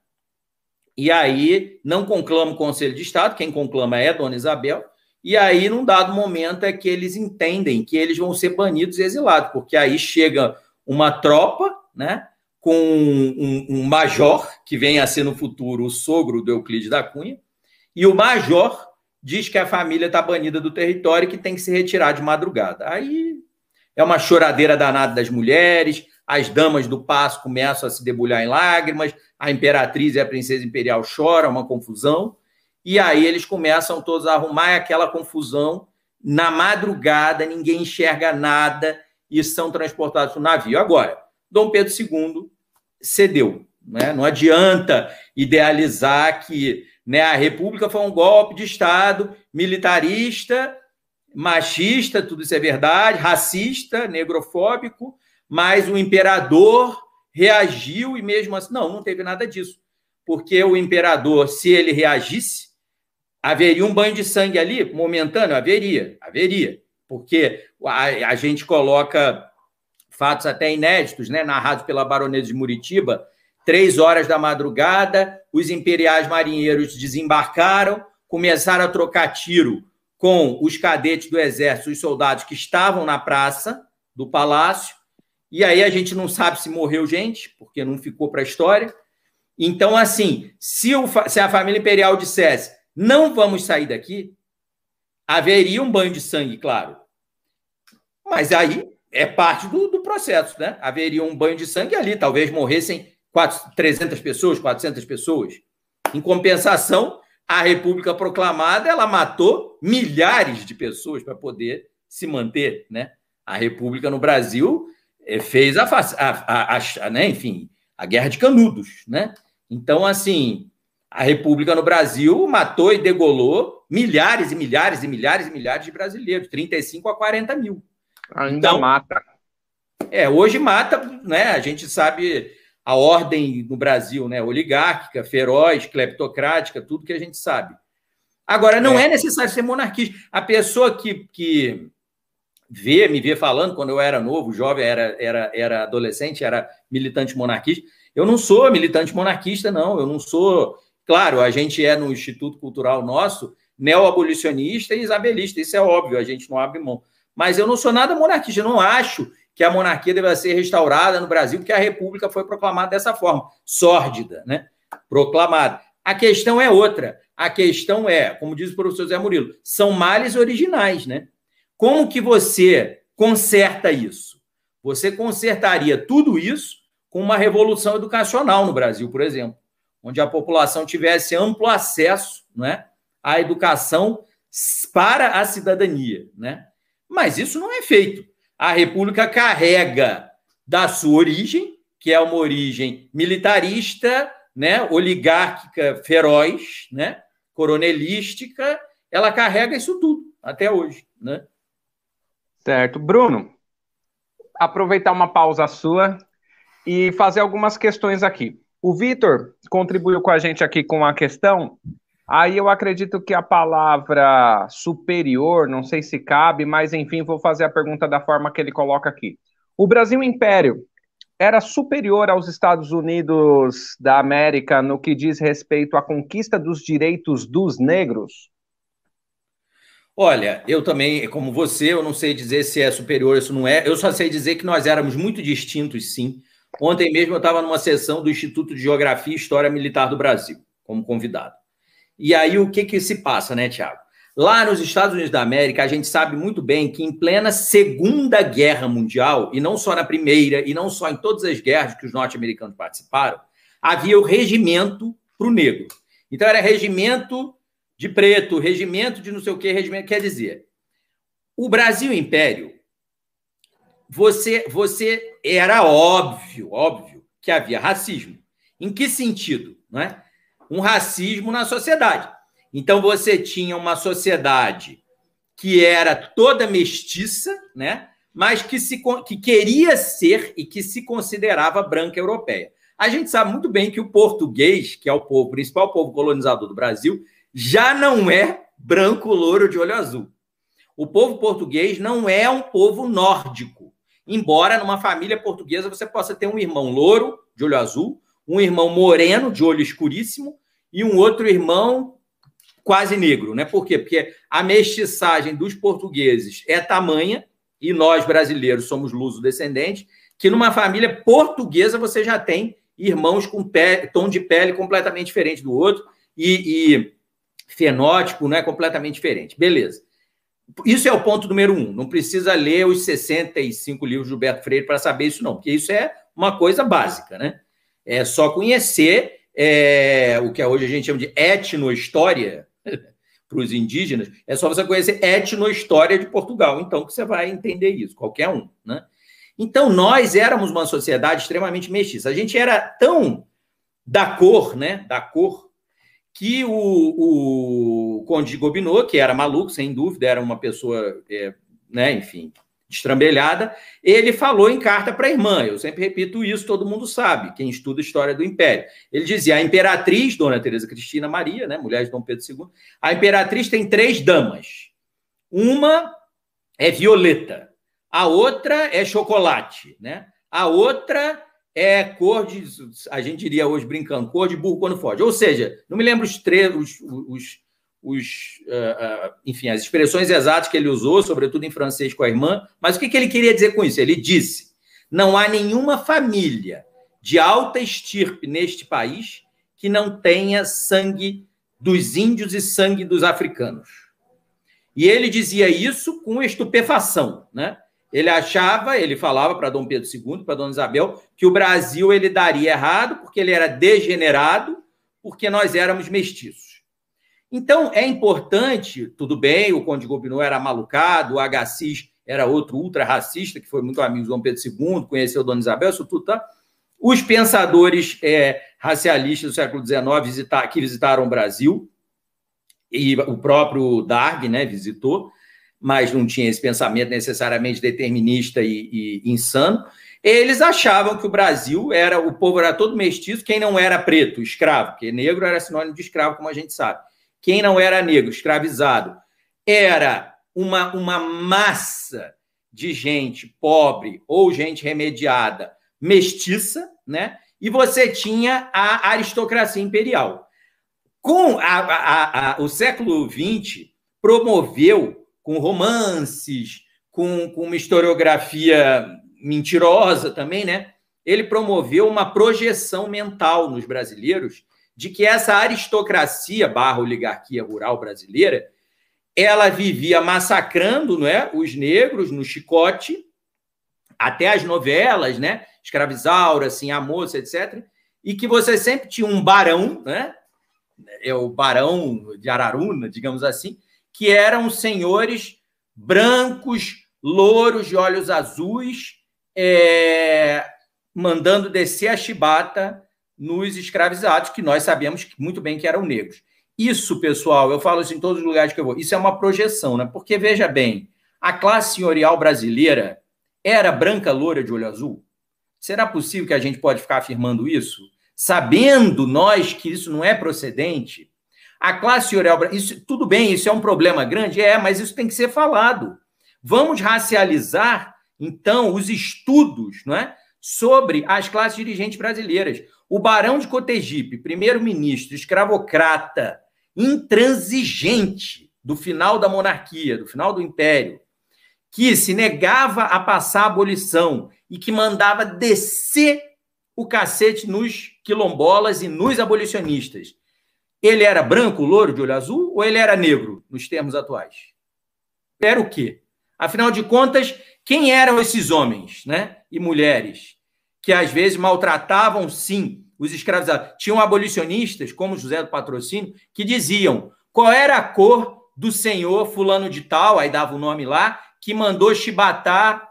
E aí não conclama o Conselho de Estado, quem conclama é Dona Isabel, e aí, num dado momento, é que eles entendem que eles vão ser banidos e exilados, porque aí chega uma tropa, né, com um, um, major, que vem a ser no futuro o sogro do Euclides da Cunha, e o major diz que a família está banida do território e que tem que se retirar de madrugada. Aí é uma choradeira danada das mulheres, as damas do passo começam a se debulhar em lágrimas, a imperatriz e a princesa imperial choram, uma confusão. E aí eles começam todos a arrumar aquela confusão. Na madrugada, ninguém enxerga nada e são transportados para o navio. Agora, Dom Pedro II cedeu. Né? Não adianta idealizar que né, a República foi um golpe de Estado militarista, machista, tudo isso é verdade, racista, negrofóbico, mas o imperador reagiu e mesmo assim. Não, não teve nada disso. Porque o imperador, se ele reagisse, Haveria um banho de sangue ali, momentâneo? Haveria, haveria. Porque a, a gente coloca fatos até inéditos, né, narrados pela baronesa de Muritiba, três horas da madrugada, os imperiais marinheiros desembarcaram, começaram a trocar tiro com os cadetes do exército, os soldados que estavam na praça do palácio, e aí a gente não sabe se morreu gente, porque não ficou para a história. Então, assim, se, o, se a família imperial dissesse não vamos sair daqui, haveria um banho de sangue, claro. Mas aí é parte do, do processo, né? Haveria um banho de sangue ali, talvez morressem 4, 300 pessoas, 400 pessoas. Em compensação, a República proclamada, ela matou milhares de pessoas para poder se manter, né? A República no Brasil é, fez a, a, a, a né, enfim, a guerra de Canudos, né? Então, assim, a República no Brasil matou e degolou milhares e milhares e milhares e milhares de brasileiros, 35 a 40 mil. Ainda então, mata. É, hoje mata, né? A gente sabe a ordem no Brasil, né? Oligárquica, feroz, cleptocrática, tudo que a gente sabe. Agora, não é, é necessário ser monarquista. A pessoa que, que vê, me vê falando, quando eu era novo, jovem, era, era, era adolescente, era militante monarquista. Eu não sou militante monarquista, não. Eu não sou. Claro, a gente é no Instituto Cultural nosso neo-abolicionista e isabelista, isso é óbvio, a gente não abre mão. Mas eu não sou nada monarquista, eu não acho que a monarquia deva ser restaurada no Brasil, porque a República foi proclamada dessa forma, sórdida, né? Proclamada. A questão é outra. A questão é, como diz o professor Zé Murilo, são males originais, né? Como que você conserta isso? Você consertaria tudo isso com uma revolução educacional no Brasil, por exemplo, onde a população tivesse amplo acesso né, à educação para a cidadania. Né? Mas isso não é feito. A República carrega da sua origem, que é uma origem militarista, né, oligárquica feroz, né, coronelística, ela carrega isso tudo até hoje. Né? Certo. Bruno, aproveitar uma pausa sua e fazer algumas questões aqui. O Vitor contribuiu com a gente aqui com uma questão. Aí eu acredito que a palavra superior, não sei se cabe, mas enfim, vou fazer a pergunta da forma que ele coloca aqui. O Brasil Império era superior aos Estados Unidos da América no que diz respeito à conquista dos direitos dos negros? Olha, eu também, como você, eu não sei dizer se é superior ou se não é. Eu só sei dizer que nós éramos muito distintos, sim. Ontem mesmo eu estava numa sessão do Instituto de Geografia e História Militar do Brasil, como convidado. E aí o que, que se passa, né, Tiago? Lá nos Estados Unidos da América, a gente sabe muito bem que em plena Segunda Guerra Mundial, e não só na Primeira, e não só em todas as guerras que os norte-americanos participaram, havia o regimento para o negro. Então era regimento de preto, regimento de não sei o que, regimento. Quer dizer, o Brasil Império você, você era óbvio, óbvio que havia racismo. Em que sentido? Não é? Um racismo na sociedade. Então você tinha uma sociedade que era toda mestiça, né? mas que, se, que queria ser e que se considerava branca europeia. A gente sabe muito bem que o português, que é o povo, principal povo colonizador do Brasil, já não é branco louro de olho azul. O povo português não é um povo nórdico embora numa família portuguesa você possa ter um irmão louro, de olho azul, um irmão moreno, de olho escuríssimo, e um outro irmão quase negro, né? Por quê? Porque a mestiçagem dos portugueses é tamanha, e nós brasileiros somos luso-descendentes, que numa família portuguesa você já tem irmãos com pele, tom de pele completamente diferente do outro e, e fenótipo né, completamente diferente. Beleza. Isso é o ponto número um. Não precisa ler os 65 livros de Gilberto Freire para saber isso, não, porque isso é uma coisa básica, né? É só conhecer é, o que hoje a gente chama de etnohistória para os indígenas. É só você conhecer etnohistória de Portugal, então que você vai entender isso, qualquer um, né? Então, nós éramos uma sociedade extremamente mestiça. A gente era tão da cor, né? Da cor que o, o Conde de Gobineau, que era maluco, sem dúvida, era uma pessoa, é, né, enfim, destrambelhada, ele falou em carta para a irmã. Eu sempre repito isso, todo mundo sabe, quem estuda história do Império. Ele dizia: a imperatriz, Dona Teresa Cristina Maria, né, mulher de Dom Pedro II, a imperatriz tem três damas. Uma é violeta, a outra é chocolate, né? A outra é cor de, a gente diria hoje brincando, cor de burro quando foge. Ou seja, não me lembro os três, os, os, os uh, uh, enfim, as expressões exatas que ele usou, sobretudo em francês com a irmã, mas o que, que ele queria dizer com isso? Ele disse: não há nenhuma família de alta estirpe neste país que não tenha sangue dos índios e sangue dos africanos. E ele dizia isso com estupefação, né? Ele achava, ele falava para Dom Pedro II, para Dona Isabel, que o Brasil ele daria errado porque ele era degenerado, porque nós éramos mestiços. Então, é importante, tudo bem, o Conde Gobineau era malucado, o Agassiz era outro ultra-racista, que foi muito amigo de Dom Pedro II, conheceu Dona Isabel, isso tudo, tá? Os pensadores é, racialistas do século XIX visitar, que visitaram o Brasil, e o próprio Darg né, visitou, mas não tinha esse pensamento necessariamente determinista e, e, insano. Eles achavam que o Brasil era, o povo era todo mestiço, quem não era preto, escravo, porque negro era sinônimo de escravo, como a gente sabe. Quem não era negro, escravizado, era uma, uma massa de gente pobre ou gente remediada, mestiça, né? E você tinha a aristocracia imperial. Com a, a, a, o século XX promoveu com romances, com, com uma historiografia mentirosa também, né? Ele promoveu uma projeção mental nos brasileiros de que essa aristocracia barra oligarquia rural brasileira ela vivia massacrando não é, os negros no chicote, até as novelas, né? Escravizaura, assim, a moça, etc. E que você sempre tinha um barão, né? É o barão de Araruna, digamos assim, que eram senhores brancos, louros, de olhos azuis, é, mandando descer a chibata nos escravizados, que nós sabemos muito bem que eram negros. Isso, pessoal, eu falo isso em todos os lugares que eu vou, isso é uma projeção, né? Porque, veja bem, a classe senhorial brasileira era branca, loura, de olho azul? Será possível que a gente pode ficar afirmando isso? Sabendo nós que isso não é procedente? A classe senhorial, isso, tudo bem, isso é um problema grande? É, mas isso tem que ser falado. Vamos racializar, então, os estudos não é, sobre as classes dirigentes brasileiras. O Barão de Cotegipe, primeiro-ministro, escravocrata, intransigente do final da monarquia, do final do império, que se negava a passar a abolição e que mandava descer o cacete nos quilombolas e nos abolicionistas. Ele era branco, louro, de olho azul, ou ele era negro, nos termos atuais? Era o quê? Afinal de contas, quem eram esses homens né? e mulheres que às vezes maltratavam, sim, os escravizados. Tinham abolicionistas, como José do Patrocínio, que diziam qual era a cor do senhor fulano de tal, aí dava o nome lá, que mandou chibatar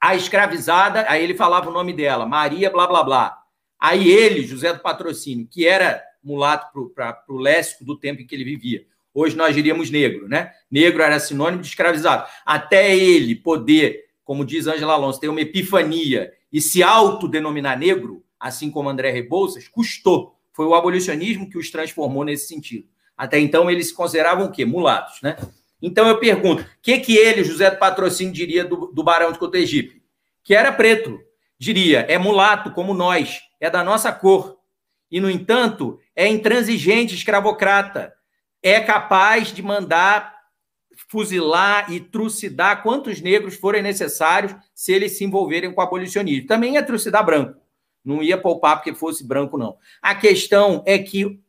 a escravizada, aí ele falava o nome dela, Maria, blá, blá, blá. Aí ele, José do Patrocínio, que era mulato para o léxico do tempo em que ele vivia, hoje nós diríamos negro, né? Negro era sinônimo de escravizado. Até ele poder, como diz Angela Alonso, ter uma epifania e se autodenominar negro, assim como André Rebouças, custou. Foi o abolicionismo que os transformou nesse sentido. Até então, eles se consideravam o quê? Mulatos, né? Então, eu pergunto, o que, que ele, José do Patrocínio, diria do, do Barão de Cotegipe? Que era preto. Diria, é mulato, como nós, é da nossa cor. E, no entanto, é intransigente, escravocrata. É capaz de mandar fuzilar e trucidar quantos negros forem necessários se eles se envolverem com o abolicionismo. Também é trucidar branco. Não ia poupar porque fosse branco, não. A questão é que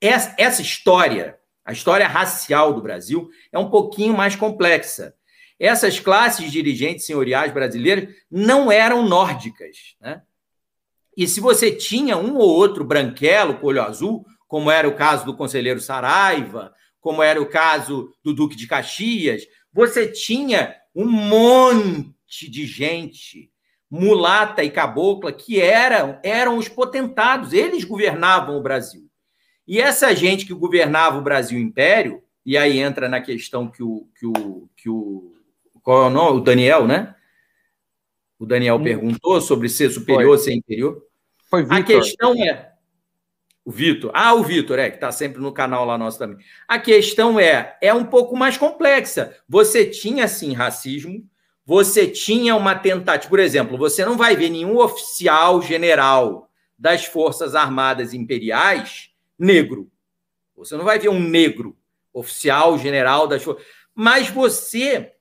essa história, a história racial do Brasil, é um pouquinho mais complexa. Essas classes dirigentes senhoriais brasileiras não eram nórdicas. Né? E se você tinha um ou outro branquelo com olho azul, como era o caso do conselheiro Saraiva, como era o caso do Duque de Caxias, você tinha um monte de gente mulata e cabocla, que eram, eram os potentados, eles governavam o Brasil. E essa gente que governava o Brasil Império, e aí entra na questão que o, que o, que o qual é o nome? O Daniel, né? O Daniel hum. perguntou sobre ser superior, ou ser inferior. Foi Victor. A questão é. O Vitor. Ah, o Vitor, é, que está sempre no canal lá nosso também. A questão é, é um pouco mais complexa. Você tinha, sim, racismo, você tinha uma tentativa, por exemplo, você não vai ver nenhum oficial general das Forças Armadas Imperiais negro. Você não vai ver um negro oficial general das Forças. Mas você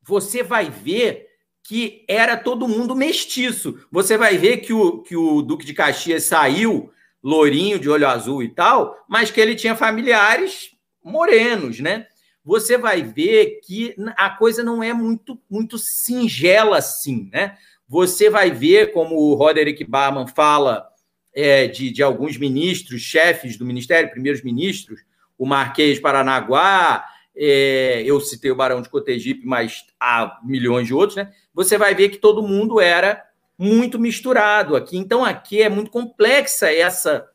você vai ver que era todo mundo mestiço. Você vai ver que o, que o Duque de Caxias saiu lourinho, de olho azul e tal, mas que ele tinha familiares morenos, né? você vai ver que a coisa não é muito, muito singela assim, né? Você vai ver, como o Roderick Barman fala é, de, de alguns ministros, chefes do ministério, primeiros ministros, o Marquês Paranaguá, é, eu citei o Barão de Cotegipe, mas há milhões de outros, né? Você vai ver que todo mundo era muito misturado aqui. Então, aqui é muito complexa essa,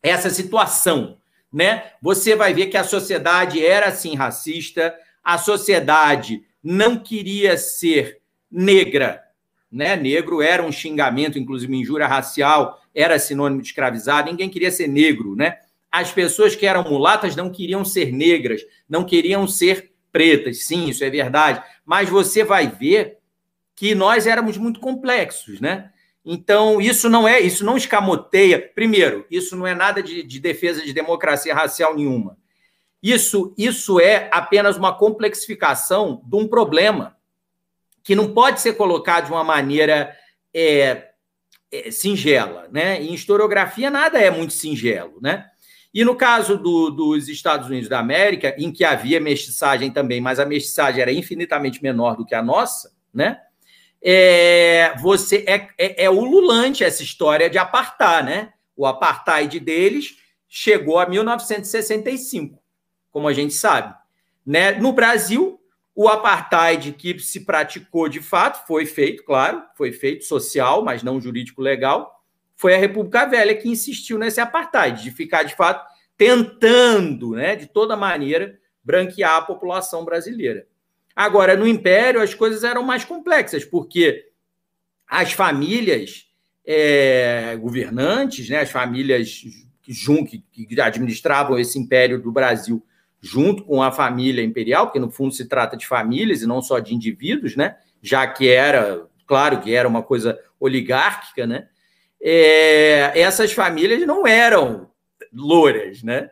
essa situação, né? Você vai ver que a sociedade era, assim, racista, a sociedade não queria ser negra, né? Negro era um xingamento, inclusive injúria racial, era sinônimo de escravizado, ninguém queria ser negro, né? as pessoas que eram mulatas não queriam ser negras, não queriam ser pretas. Sim, isso é verdade. Mas você vai ver que nós éramos muito complexos, né? Então, isso não é, isso não escamoteia. Primeiro, isso não é nada de, de defesa de democracia racial nenhuma. Isso, isso é apenas uma complexificação de um problema que não pode ser colocado de uma maneira é, é, singela, né? Em historiografia nada é muito singelo, né? E no caso do, dos Estados Unidos da América, em que havia mestiçagem também, mas a mestiçagem era infinitamente menor do que a nossa, né? É, você é, é, é ululante essa história de apartar, né? O apartheid deles chegou a 1965, como a gente sabe. Né? No Brasil, o apartheid que se praticou de fato foi feito, claro, foi feito social, mas não jurídico legal, foi a República Velha que insistiu nesse apartheid, de ficar, de fato, tentando, né, de toda maneira, branquear a população brasileira. Agora, no Império, as coisas eram mais complexas, porque as famílias é, governantes, né, as famílias que, que administravam esse Império do Brasil junto com a família imperial, porque no fundo se trata de famílias e não só de indivíduos, né? Já que era, claro que era uma coisa oligárquica, né? é, essas famílias não eram louras, né?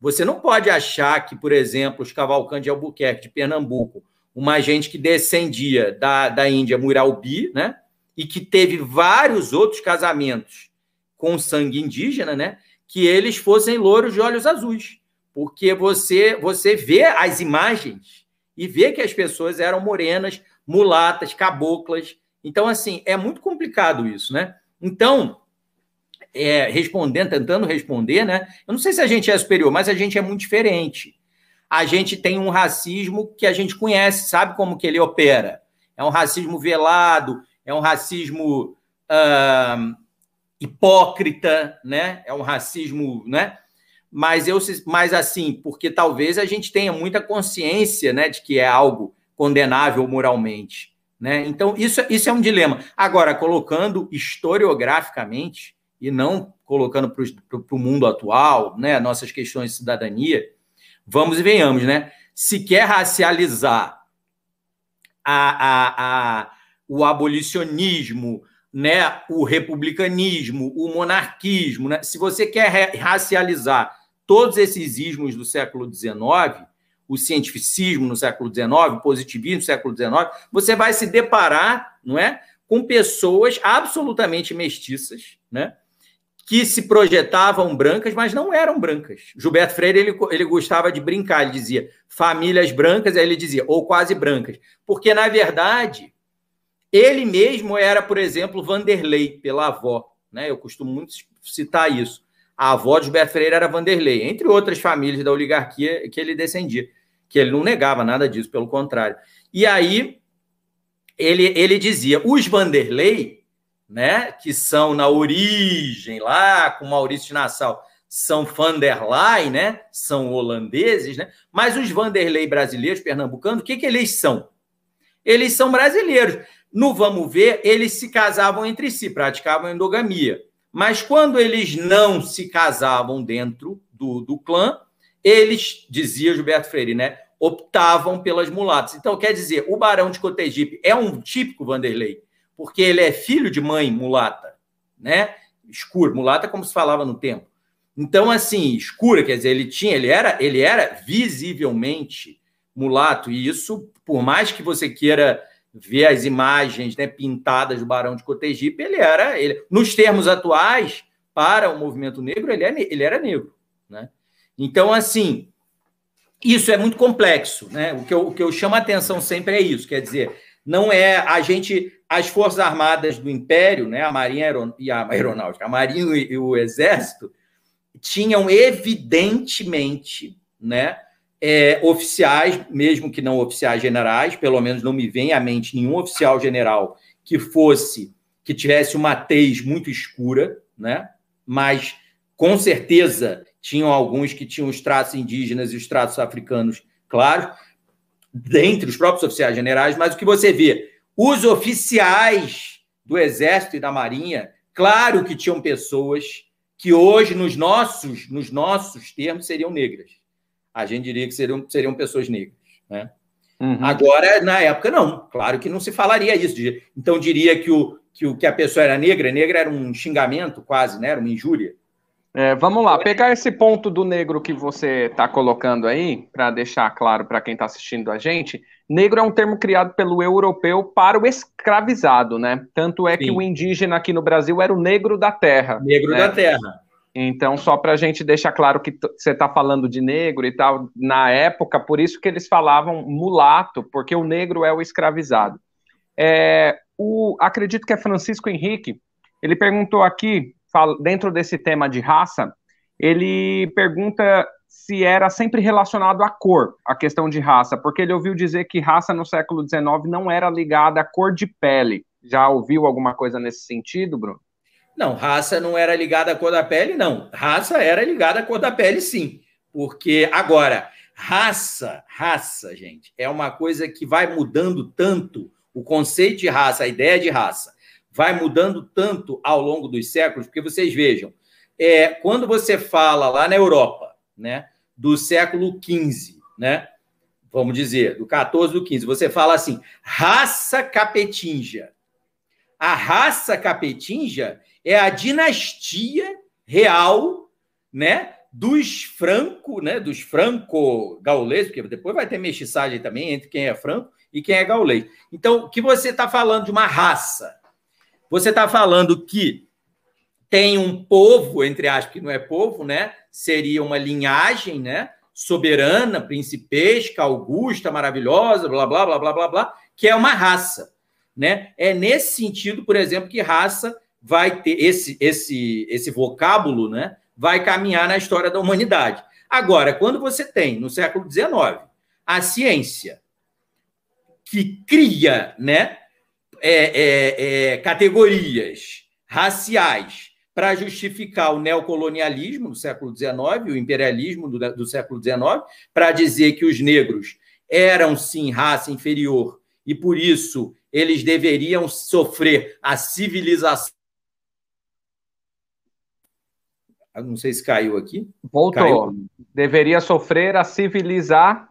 Você não pode achar que, por exemplo, os Cavalcante de Albuquerque, de Pernambuco, uma gente que descendia da, da Índia Muralbi, né? E que teve vários outros casamentos com sangue indígena, né? Que eles fossem louros de olhos azuis. Porque você, você vê as imagens e vê que as pessoas eram morenas, mulatas, caboclas. Então, assim, é muito complicado isso, né? Então, é, respondendo, tentando responder, né? Eu não sei se a gente é superior, mas a gente é muito diferente. A gente tem um racismo que a gente conhece, sabe como que ele opera. É um racismo velado, é um racismo uh, hipócrita, né? É um racismo, né? Mas eu, mas assim, porque talvez a gente tenha muita consciência, né, de que é algo condenável moralmente. Né? Então, isso, isso é um dilema. Agora, colocando historiograficamente, e não colocando para o mundo atual, né, nossas questões de cidadania, vamos e venhamos, né? Se quer racializar a, a, a, o abolicionismo, né, o republicanismo, o monarquismo, né? se você quer racializar todos esses ismos do século XIX, o cientificismo no século XIX, o positivismo no século XIX, você vai se deparar, não é, com pessoas absolutamente mestiças, né, que se projetavam brancas, mas não eram brancas. Gilberto Freire ele, ele gostava de brincar, ele dizia famílias brancas, aí ele dizia ou quase brancas, porque na verdade ele mesmo era, por exemplo, Vanderlei pela avó, né? Eu costumo muito citar isso. A avó de Gilberto Freire era Vanderlei, entre outras famílias da oligarquia que ele descendia, que ele não negava nada disso, pelo contrário. E aí ele, ele dizia: os Vanderlei, né, que são na origem lá com Maurício de Nassau, são Van der Leyen, né, são holandeses, né, mas os Vanderlei brasileiros, pernambucanos, o que, que eles são? Eles são brasileiros. No Vamos Ver, eles se casavam entre si, praticavam endogamia. Mas quando eles não se casavam dentro do, do clã, eles, dizia Gilberto Freire, né, optavam pelas mulatas. Então, quer dizer, o Barão de Cotegipe é um típico Vanderlei, porque ele é filho de mãe mulata, né? Escuro, mulata como se falava no tempo. Então, assim, escura, quer dizer, ele tinha, ele era, ele era visivelmente mulato, e isso, por mais que você queira ver as imagens né, pintadas do Barão de Cotegipe, ele era, ele, nos termos atuais, para o movimento negro, ele, é, ele era negro. Né? Então, assim, isso é muito complexo. Né? O, que eu, o que eu chamo a atenção sempre é isso, quer dizer, não é a gente, as Forças Armadas do Império, né, a Marinha e a Aeronáutica, a Marinha e o Exército, tinham evidentemente né, é, oficiais, mesmo que não oficiais generais, pelo menos não me vem à mente nenhum oficial general que fosse, que tivesse uma tez muito escura, né? Mas com certeza tinham alguns que tinham os traços indígenas e os traços africanos claros, dentre os próprios oficiais generais, mas o que você vê, os oficiais do Exército e da Marinha, claro que tinham pessoas que hoje, nos nossos, nos nossos termos, seriam negras a gente diria que seriam, seriam pessoas negras. Né? Uhum. Agora, na época, não. Claro que não se falaria isso. Então, diria que, o, que, o, que a pessoa era negra, negra era um xingamento quase, né? era uma injúria. É, vamos lá, pegar esse ponto do negro que você está colocando aí, para deixar claro para quem está assistindo a gente. Negro é um termo criado pelo europeu para o escravizado, né? Tanto é Sim. que o indígena aqui no Brasil era o negro da terra. Negro né? da terra. Então, só para a gente deixar claro que você está falando de negro e tal, na época, por isso que eles falavam mulato, porque o negro é o escravizado. É, o, acredito que é Francisco Henrique, ele perguntou aqui, dentro desse tema de raça, ele pergunta se era sempre relacionado à cor, a questão de raça, porque ele ouviu dizer que raça no século XIX não era ligada à cor de pele. Já ouviu alguma coisa nesse sentido, Bruno? Não, raça não era ligada à cor da pele, não. Raça era ligada à cor da pele, sim. Porque agora, raça, raça, gente, é uma coisa que vai mudando tanto. O conceito de raça, a ideia de raça, vai mudando tanto ao longo dos séculos, porque vocês vejam, é, quando você fala lá na Europa, né, do século XV, né, vamos dizer, do 14 do 15, você fala assim, raça capetinja. A raça capetinja é a dinastia real, né, dos franco, né, dos franco-gauleses, porque depois vai ter mestiçagem também entre quem é franco e quem é gaulês. Então, que você está falando de uma raça, você está falando que tem um povo, entre aspas, que não é povo, né, seria uma linhagem, né, soberana, principesca, augusta, maravilhosa, blá, blá, blá, blá, blá, blá, que é uma raça, né? É nesse sentido, por exemplo, que raça vai ter esse, esse, esse vocábulo, né? Vai caminhar na história da humanidade. Agora, quando você tem, no século XIX, a ciência que cria né, é, é, é, categorias raciais para justificar o neocolonialismo do século XIX, o imperialismo do, do século XIX, para dizer que os negros eram sim raça inferior e por isso eles deveriam sofrer a civilização Não sei se caiu aqui. Voltou. Caiu. Deveria sofrer a civilizar.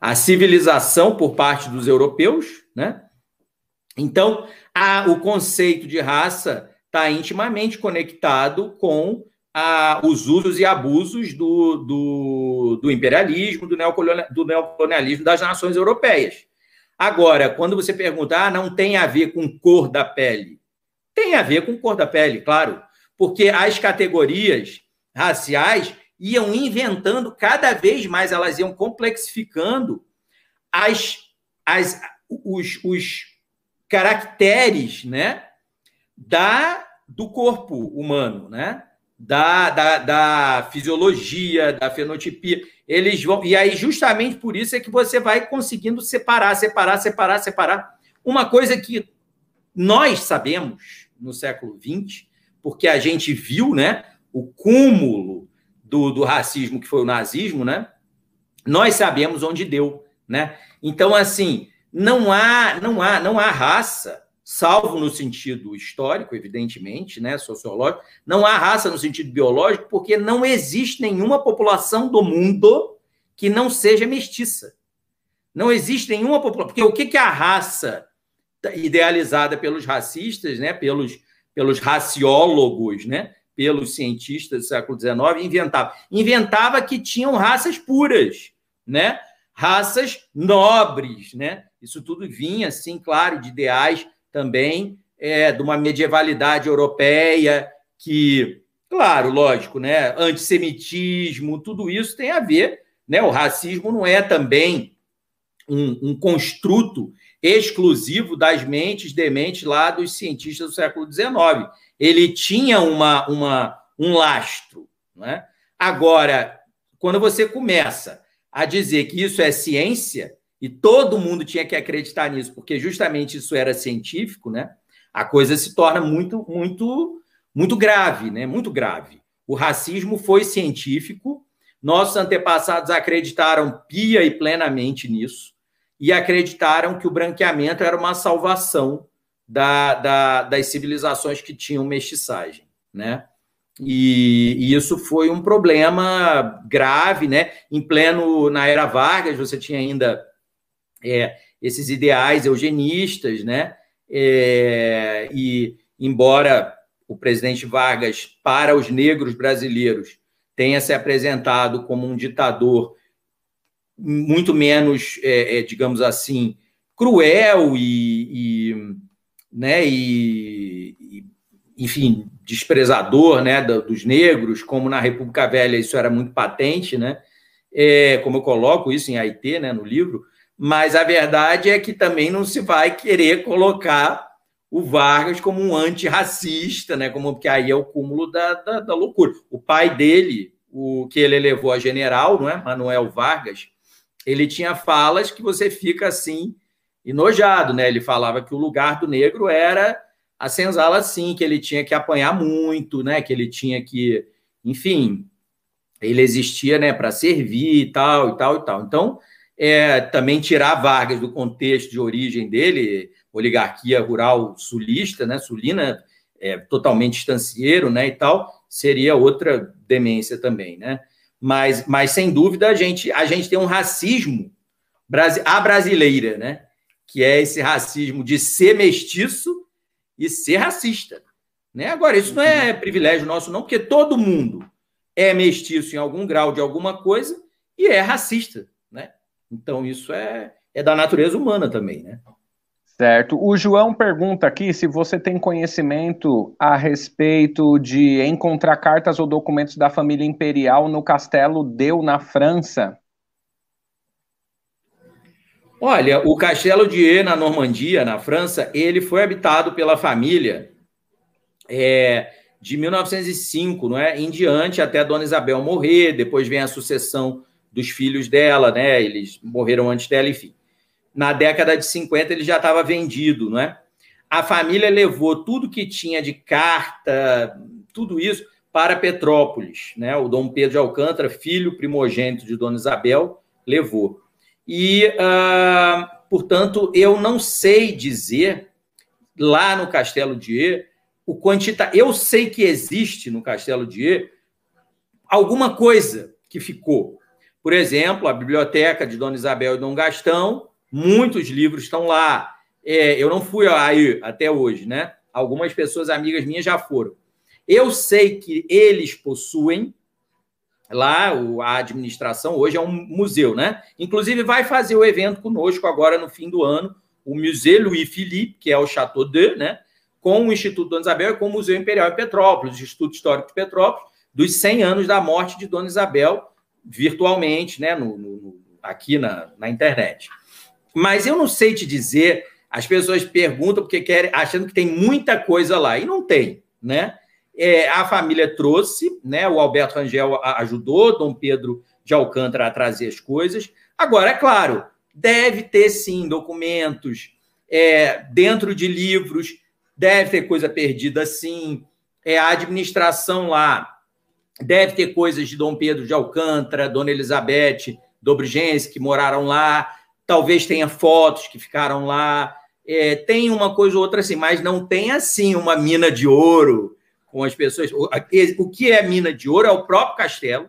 A civilização por parte dos europeus, né? Então, a, o conceito de raça está intimamente conectado com a, os usos e abusos do, do, do imperialismo, do, do neocolonialismo das nações europeias. Agora, quando você pergunta, ah, não tem a ver com cor da pele. Tem a ver com cor da pele, claro porque as categorias raciais iam inventando cada vez mais, elas iam complexificando as, as, os, os caracteres né, da, do corpo humano, né? Da, da, da fisiologia, da fenotipia. Eles vão. E aí, justamente por isso é que você vai conseguindo separar, separar, separar, separar. Uma coisa que nós sabemos no século XX porque a gente viu né, o cúmulo do, do racismo que foi o nazismo, né? Nós sabemos onde deu, né? Então, assim, não há, não há, não há raça, salvo no sentido histórico, evidentemente, né, sociológico, não há raça no sentido biológico, porque não existe nenhuma população do mundo que não seja mestiça. Não existe nenhuma população. Porque o que, que a raça idealizada pelos racistas, né, pelos pelos raciólogos, né? pelos cientistas do século XIX, inventava. Inventava que tinham raças puras, né? Raças nobres. Né? Isso tudo vinha, assim, claro, de ideais também é, de uma medievalidade europeia que, claro, lógico, né? antissemitismo, tudo isso tem a ver. Né? O racismo não é também um, um construto exclusivo das mentes dementes lá dos cientistas do século XIX. Ele tinha uma, uma, um lastro. Né? Agora, quando você começa a dizer que isso é ciência e todo mundo tinha que acreditar nisso, porque justamente isso era científico, né? A coisa se torna muito, muito, muito grave, né? Muito grave. O racismo foi científico, nossos antepassados acreditaram pia e plenamente nisso e acreditaram que o branqueamento era uma salvação da, da, das civilizações que tinham mestiçagem, né? E, e, isso foi um problema grave, né? Em pleno na era Vargas, você tinha ainda é, esses ideais eugenistas, né? É, e embora o presidente Vargas, para os negros brasileiros, tenha se apresentado como um ditador muito menos, é, é, digamos assim, cruel e, e né, e, enfim, desprezador né, dos negros, como na República Velha isso era muito patente, né, é, como eu coloco isso em Haiti, né, no livro, mas a verdade é que também não se vai querer colocar o Vargas como um antirracista, né? Como que aí é o cúmulo da, da, da, loucura. O pai dele, o que ele levou a general, não é? Manuel Vargas, ele tinha falas que você fica assim enojado, né? Ele falava que o lugar do negro era a senzala assim, que ele tinha que apanhar muito, né? Que ele tinha que, enfim, ele existia, né, para servir e tal e tal e tal. Então, é, também tirar Vargas do contexto de origem dele, oligarquia rural sulista, né, sulina, é, totalmente estancieiro, né, e tal, seria outra demência também, né? Mas, mas sem dúvida a gente a gente tem um racismo a brasileira, né? Que é esse racismo de ser mestiço e ser racista, né? Agora isso não é privilégio nosso não, porque todo mundo é mestiço em algum grau de alguma coisa e é racista, né? Então isso é é da natureza humana também, né? Certo. O João pergunta aqui se você tem conhecimento a respeito de encontrar cartas ou documentos da família imperial no castelo Deu, na França. Olha, o castelo de na Normandia, na França, ele foi habitado pela família é, de 1905, não é? Em diante, até Dona Isabel morrer, depois vem a sucessão dos filhos dela, né? Eles morreram antes dela, enfim na década de 50 ele já estava vendido, não é? A família levou tudo que tinha de carta, tudo isso, para Petrópolis, né? O Dom Pedro de Alcântara, filho primogênito de Dona Isabel, levou. E, uh, portanto, eu não sei dizer lá no Castelo de o quantita. Eu sei que existe no Castelo de alguma coisa que ficou. Por exemplo, a biblioteca de Dona Isabel e Dom Gastão, Muitos livros estão lá. É, eu não fui aí até hoje, né? Algumas pessoas amigas minhas já foram. Eu sei que eles possuem lá a administração hoje é um museu, né? Inclusive vai fazer o evento conosco agora no fim do ano, o Museu Louis Philippe, que é o Chateau de, né? Com o Instituto Dona Isabel e com o Museu Imperial em Petrópolis, o Instituto Histórico de Petrópolis, dos 100 anos da morte de Dona Isabel, virtualmente, né? No, no aqui na, na internet. Mas eu não sei te dizer, as pessoas perguntam porque querem, achando que tem muita coisa lá, e não tem, né? É, a família trouxe, né? O Alberto Rangel ajudou Dom Pedro de Alcântara a trazer as coisas. Agora, é claro, deve ter sim documentos é, dentro de livros, deve ter coisa perdida sim. É, a administração lá deve ter coisas de Dom Pedro de Alcântara, Dona Elizabeth Dobrigensky, que moraram lá talvez tenha fotos que ficaram lá, é, tem uma coisa ou outra assim, mas não tem assim uma mina de ouro com as pessoas. O, que é mina de ouro é o próprio castelo,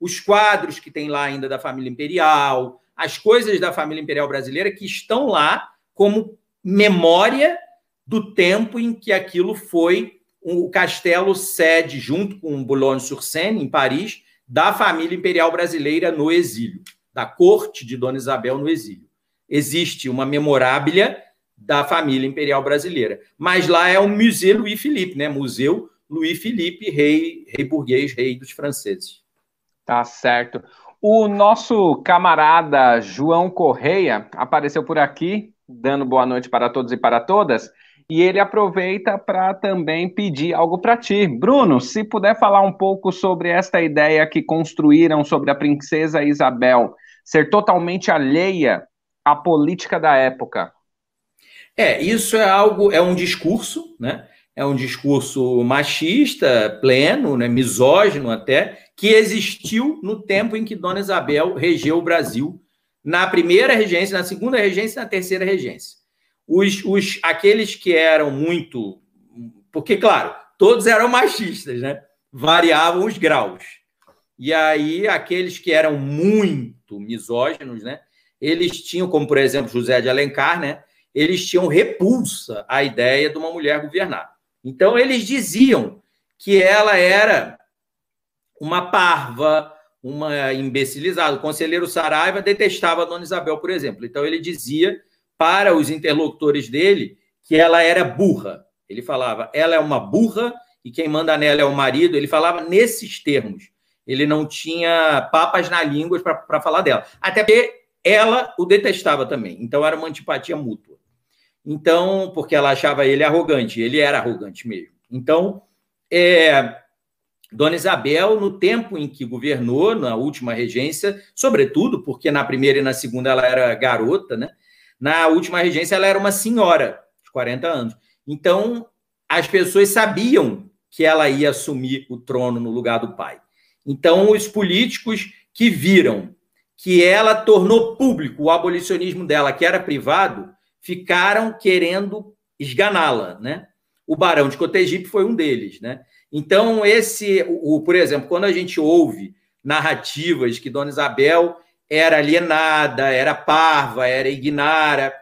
os quadros que tem lá ainda da família imperial, as coisas da família imperial brasileira que estão lá como memória do tempo em que aquilo foi o castelo sede, junto com Boulogne-sur-Seine, em Paris, da família imperial brasileira no exílio da corte de Dona Isabel no exílio. Existe uma memoráblia da família imperial brasileira. Mas lá é o Museu Louis Philippe, né? Museu Louis Philippe, rei, rei burguês, rei dos franceses. Tá certo. O nosso camarada João Correia apareceu por aqui, dando boa noite para todos e para todas, e ele aproveita para também pedir algo para ti. Bruno, se puder falar um pouco sobre esta ideia que construíram sobre a princesa Isabel ser totalmente alheia à política da época. É, isso é algo, é um discurso, né? É um discurso machista, pleno, né, misógino até, que existiu no tempo em que Dona Isabel regeu o Brasil, na primeira regência, na segunda regência e na terceira regência. Os, os, aqueles que eram muito. Porque, claro, todos eram machistas, né? Variavam os graus. E aí, aqueles que eram muito misóginos, né? Eles tinham, como por exemplo José de Alencar, né? Eles tinham repulsa à ideia de uma mulher governar. Então, eles diziam que ela era uma parva, uma imbecilizada. O conselheiro Saraiva detestava a Dona Isabel, por exemplo. Então, ele dizia para os interlocutores dele que ela era burra. Ele falava, ela é uma burra e quem manda nela é o marido. Ele falava nesses termos. Ele não tinha papas na língua para falar dela. Até porque ela o detestava também. Então, era uma antipatia mútua. Então, porque ela achava ele arrogante, ele era arrogante mesmo. Então, é, Dona Isabel, no tempo em que governou, na última regência, sobretudo porque na primeira e na segunda ela era garota, né? Na última regência ela era uma senhora de 40 anos. Então, as pessoas sabiam que ela ia assumir o trono no lugar do pai. Então, os políticos que viram que ela tornou público o abolicionismo dela, que era privado, ficaram querendo esganá-la, né? O Barão de Cotegipe foi um deles, né? Então, esse, o, o, por exemplo, quando a gente ouve narrativas que Dona Isabel era alienada, era parva, era ignara,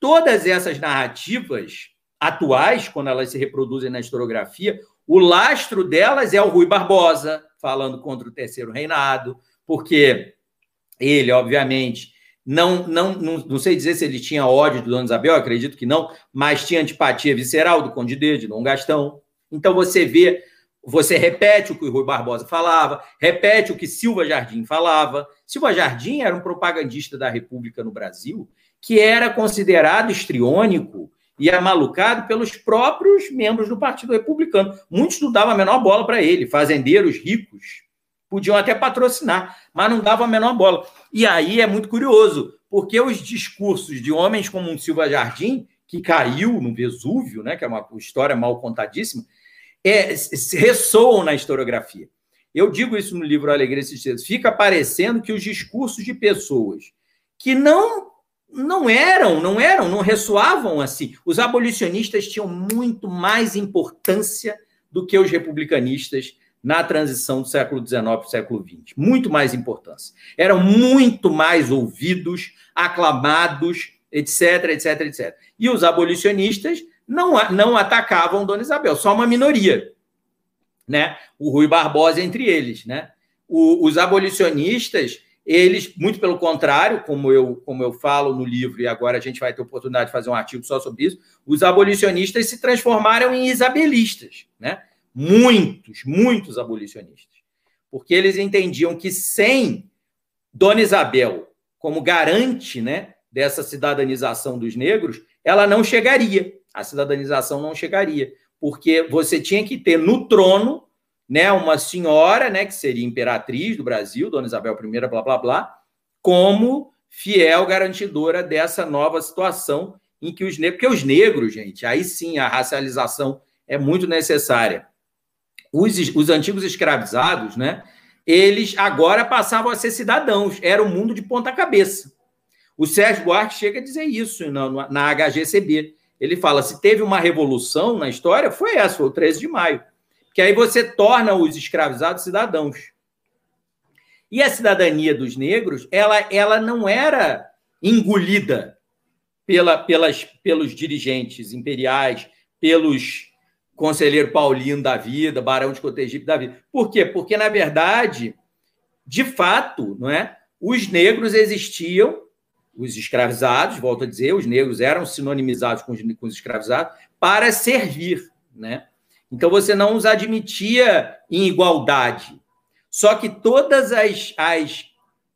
todas essas narrativas atuais, quando elas se reproduzem na historiografia, o lastro delas é o Rui Barbosa, falando contra o terceiro reinado, porque ele, obviamente, não, não, não, não, sei dizer se ele tinha ódio do Dona Isabel, acredito que não, mas tinha antipatia visceral do Conde D, de Dom Gastão. Então você vê, você repete o que o Rui Barbosa falava, repete o que Silva Jardim falava. Silva Jardim era um propagandista da República no Brasil que era considerado estriônico e amalucado pelos próprios membros do Partido Republicano. Muitos não davam a menor bola para ele, fazendeiros ricos podiam até patrocinar, mas não davam a menor bola. E aí é muito curioso, porque os discursos de homens como um Silva Jardim, que caiu no Vesúvio, né, que é uma história mal contadíssima, é, ressoam na historiografia. Eu digo isso no livro Alegria e Fica parecendo que os discursos de pessoas que não não eram, não eram, não ressoavam assim. Os abolicionistas tinham muito mais importância do que os republicanistas na transição do século XIX para o século XX. Muito mais importância. Eram muito mais ouvidos, aclamados, etc, etc, etc. E os abolicionistas não, não atacavam Dona Isabel, só uma minoria. Né? O Rui Barbosa entre eles. Né? O, os abolicionistas, eles, muito pelo contrário, como eu, como eu falo no livro, e agora a gente vai ter oportunidade de fazer um artigo só sobre isso, os abolicionistas se transformaram em isabelistas. Né? Muitos, muitos abolicionistas, porque eles entendiam que sem Dona Isabel como garante né, dessa cidadanização dos negros, ela não chegaria, a cidadanização não chegaria, porque você tinha que ter no trono né, uma senhora, né, que seria imperatriz do Brasil, Dona Isabel I, blá, blá, blá, como fiel garantidora dessa nova situação em que os negros, porque os negros, gente, aí sim a racialização é muito necessária os, os antigos escravizados, né? Eles agora passavam a ser cidadãos, era um mundo de ponta cabeça. O Sérgio Buarque chega a dizer isso na, na HGCB. Ele fala: se teve uma revolução na história, foi essa, foi o 13 de maio. Que aí você torna os escravizados cidadãos. E a cidadania dos negros, ela, ela não era engolida pela, pelas, pelos dirigentes imperiais, pelos conselheiro Paulino da vida, Barão de Cotegipe da vida. Por quê? Porque, na verdade, de fato, não é? os negros existiam, os escravizados, volto a dizer, os negros eram sinonimizados com os, com os escravizados, para servir. Né? Então, você não os admitia em igualdade. Só que todas as, as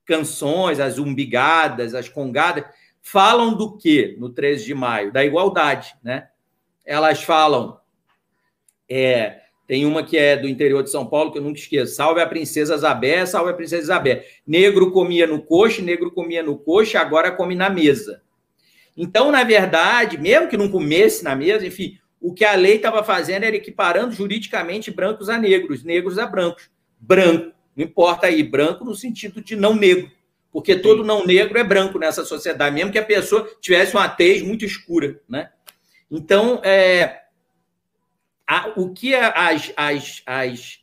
canções, as umbigadas, as congadas, falam do quê no 13 de maio? Da igualdade. Né? Elas falam é, Tem uma que é do interior de São Paulo, que eu nunca esqueço. Salve a princesa Isabel, salve a princesa Isabel. Negro comia no coxo, negro comia no coxo, agora come na mesa. Então, na verdade, mesmo que não comesse na mesa, enfim, o que a lei estava fazendo era equiparando juridicamente brancos a negros, negros a brancos. Branco, não importa aí, branco no sentido de não negro, porque todo não negro é branco nessa sociedade, mesmo que a pessoa tivesse uma tez muito escura, né? Então, é, a, o que as, as, as,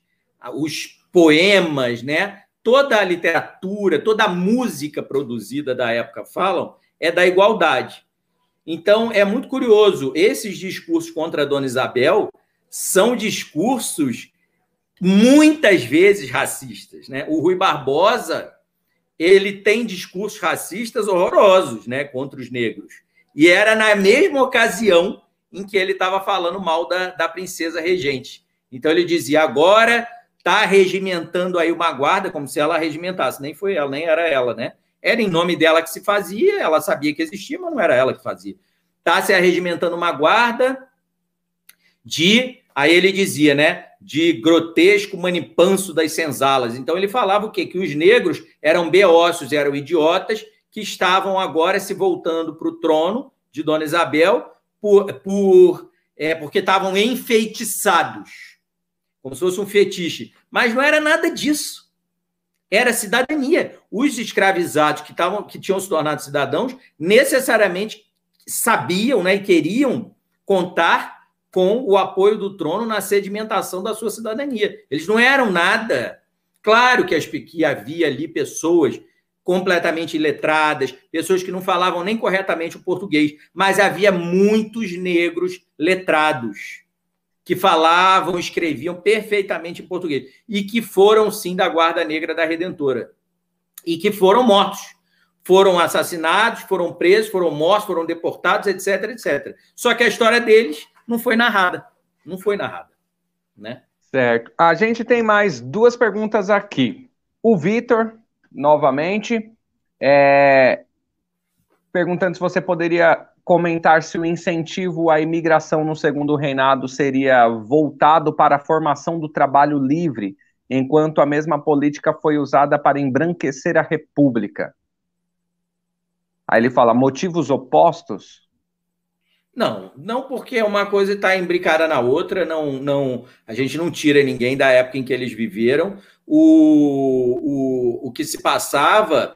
os poemas, né? Toda a literatura, toda a música produzida da época falam é da igualdade. Então, é muito curioso, esses discursos contra a Dona Isabel são discursos muitas vezes racistas, né? O Rui Barbosa, ele tem discursos racistas horrorosos, né, contra os negros. E era na mesma ocasião em que ele estava falando mal da, da princesa regente. Então ele dizia: agora está regimentando aí uma guarda, como se ela regimentasse. Nem foi ela, nem era ela, né? Era em nome dela que se fazia, ela sabia que existia, mas não era ela que fazia. Está se arregimentando uma guarda de. Aí ele dizia, né? De grotesco manipanso das senzalas. Então ele falava o quê? Que os negros eram beócios, eram idiotas, que estavam agora se voltando para o trono de Dona Isabel por, por é, porque estavam enfeitiçados, como se fosse um fetiche. Mas não era nada disso era cidadania. Os escravizados que, tavam, que tinham se tornado cidadãos necessariamente sabiam né, e queriam contar com o apoio do trono na sedimentação da sua cidadania. Eles não eram nada. Claro que, as, que havia ali pessoas completamente iletradas, pessoas que não falavam nem corretamente o português, mas havia muitos negros letrados que falavam, escreviam perfeitamente em português e que foram sim da Guarda Negra da Redentora e que foram mortos, foram assassinados, foram presos, foram mortos, foram deportados, etc, etc. Só que a história deles não foi narrada, não foi narrada, né? Certo. A gente tem mais duas perguntas aqui. O Vitor, novamente, é... perguntando se você poderia comentar se o incentivo à imigração no segundo reinado seria voltado para a formação do trabalho livre, enquanto a mesma política foi usada para embranquecer a república. Aí ele fala motivos opostos. Não, não porque uma coisa está imbricada na outra, não, não, a gente não tira ninguém da época em que eles viveram. O, o, o que se passava,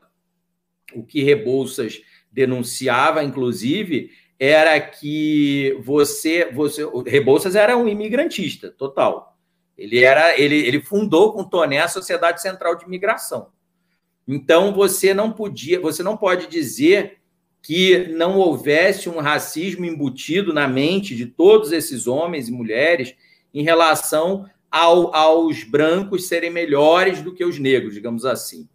o que Rebouças denunciava, inclusive, era que você, você, Rebouças era um imigrantista total. Ele era, ele, ele fundou com Toné a Sociedade Central de Imigração. Então você não podia, você não pode dizer que não houvesse um racismo embutido na mente de todos esses homens e mulheres em relação ao, aos brancos serem melhores do que os negros, digamos assim.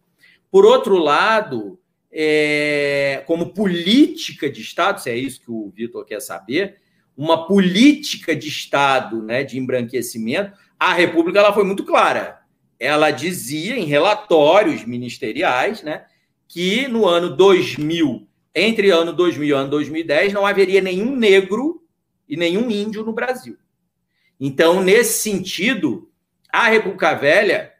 Por outro lado, é, como política de Estado, se é isso que o Vitor quer saber, uma política de Estado né, de embranquecimento, a República ela foi muito clara. Ela dizia em relatórios ministeriais né, que no ano 2000, entre ano 2000 e ano 2010, não haveria nenhum negro e nenhum índio no Brasil. Então, nesse sentido, a República Velha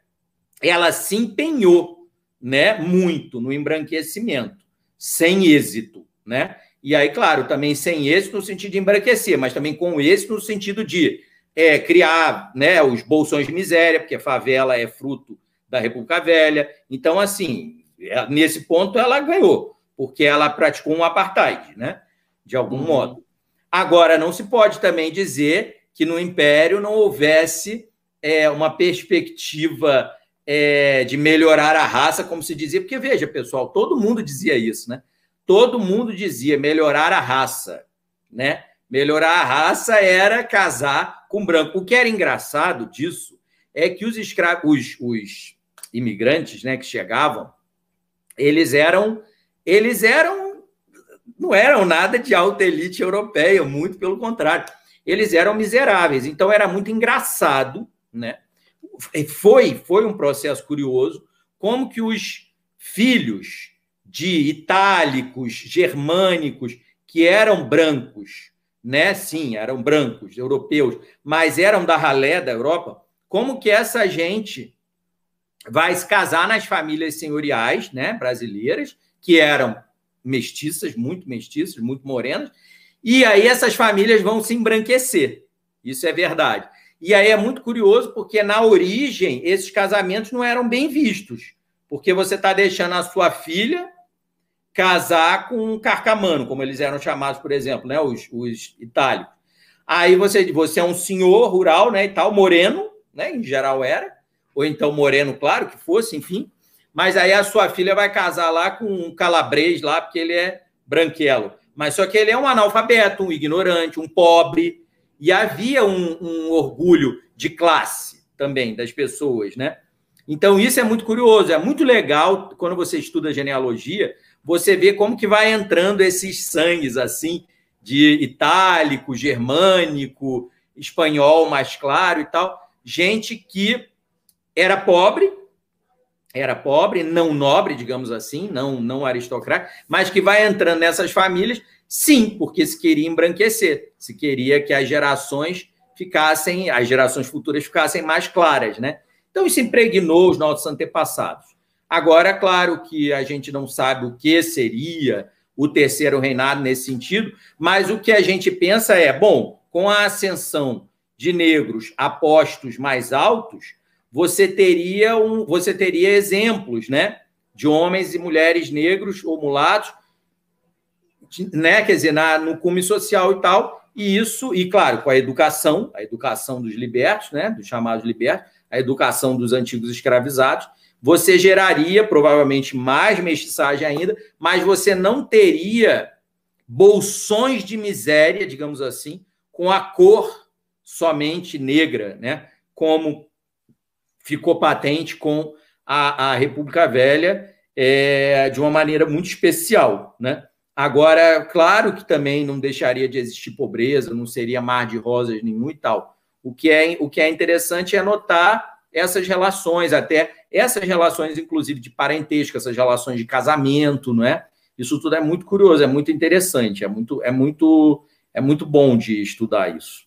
ela se empenhou né, muito no embranquecimento, sem êxito, né? E aí, claro, também sem êxito no sentido de embranquecer, mas também com êxito no sentido de é, criar né, os bolsões de miséria, porque a favela é fruto da República Velha. Então, assim, é, nesse ponto ela ganhou, porque ela praticou um apartheid, né? De algum uhum. modo. Agora, não se pode também dizer que no Império não houvesse é, uma perspectiva é, de melhorar a raça, como se dizia, porque veja, pessoal, todo mundo dizia isso, né? Todo mundo dizia melhorar a raça, né? Melhorar a raça era casar com branco. O que era engraçado disso é que os escravos, os, os imigrantes, né, que chegavam, eles eram, eles eram, não eram nada de alta elite europeia, muito pelo contrário, eles eram miseráveis. Então era muito engraçado, né? foi, foi um processo curioso, como que os filhos de itálicos, germânicos, que eram brancos, né? Sim, eram brancos, europeus, mas eram da ralé da Europa. Como que essa gente vai se casar nas famílias senhoriais, né, brasileiras, que eram mestiças, muito mestiças, muito morenas, e aí essas famílias vão se embranquecer. Isso é verdade. E aí é muito curioso porque na origem esses casamentos não eram bem vistos, porque você está deixando a sua filha casar com um carcamano, como eles eram chamados, por exemplo, né, os, os itálicos. Aí você, você é um senhor rural, né, e tal, moreno, né, em geral era, ou então moreno, claro que fosse, enfim. Mas aí a sua filha vai casar lá com um calabrês lá, porque ele é branquelo. Mas só que ele é um analfabeto, um ignorante, um pobre. E havia um, um orgulho de classe também das pessoas, né? Então isso é muito curioso, é muito legal quando você estuda genealogia, você vê como que vai entrando esses sangues assim de itálico, germânico, espanhol mais claro e tal, gente que era pobre, era pobre, não nobre, digamos assim, não, não aristocrata, mas que vai entrando nessas famílias, sim, porque se queria embranquecer, se queria que as gerações ficassem, as gerações futuras ficassem mais claras, né? Então isso impregnou os nossos antepassados. Agora, claro que a gente não sabe o que seria o terceiro reinado nesse sentido, mas o que a gente pensa é, bom, com a ascensão de negros a postos mais altos, você teria um, você teria exemplos, né, de homens e mulheres negros ou mulatos, né, quer dizer, na, no cume social e tal, e isso, e claro, com a educação, a educação dos libertos, né, dos chamados libertos, a educação dos antigos escravizados, você geraria provavelmente mais mestiçagem ainda, mas você não teria bolsões de miséria, digamos assim, com a cor somente negra, né? Como ficou patente com a, a República Velha é, de uma maneira muito especial, né? Agora, claro que também não deixaria de existir pobreza, não seria mar de rosas nenhum e tal. O que é, o que é interessante é notar essas relações, até essas relações, inclusive, de parentesco, essas relações de casamento, não é? Isso tudo é muito curioso, é muito interessante, é muito, é muito, é muito bom de estudar isso.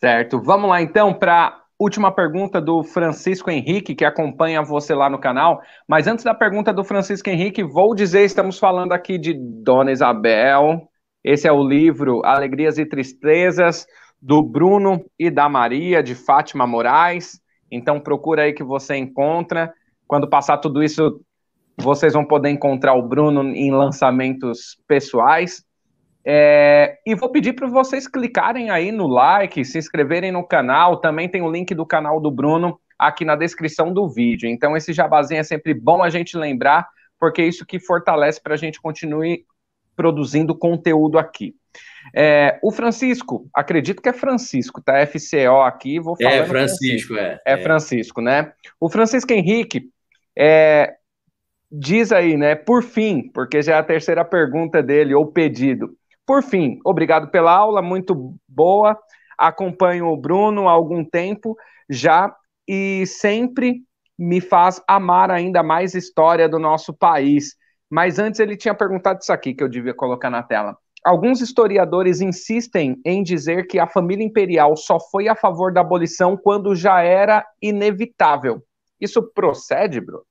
Certo. Vamos lá então para última pergunta do Francisco Henrique, que acompanha você lá no canal. Mas antes da pergunta do Francisco Henrique, vou dizer: estamos falando aqui de Dona Isabel. Esse é o livro Alegrias e Tristezas, do Bruno e da Maria, de Fátima Moraes. Então, procura aí que você encontra. Quando passar tudo isso, vocês vão poder encontrar o Bruno em lançamentos pessoais. É, e vou pedir para vocês clicarem aí no like, se inscreverem no canal. Também tem o link do canal do Bruno aqui na descrição do vídeo. Então, esse jabazinho é sempre bom a gente lembrar, porque é isso que fortalece para a gente continuar produzindo conteúdo aqui. É, o Francisco, acredito que é Francisco, tá? FCO aqui, vou falar. É Francisco, é. É Francisco, né? O Francisco Henrique é, diz aí, né? Por fim, porque já é a terceira pergunta dele, ou pedido. Por fim, obrigado pela aula, muito boa. Acompanho o Bruno há algum tempo já e sempre me faz amar ainda mais história do nosso país. Mas antes ele tinha perguntado isso aqui que eu devia colocar na tela. Alguns historiadores insistem em dizer que a família imperial só foi a favor da abolição quando já era inevitável. Isso procede, Bruno?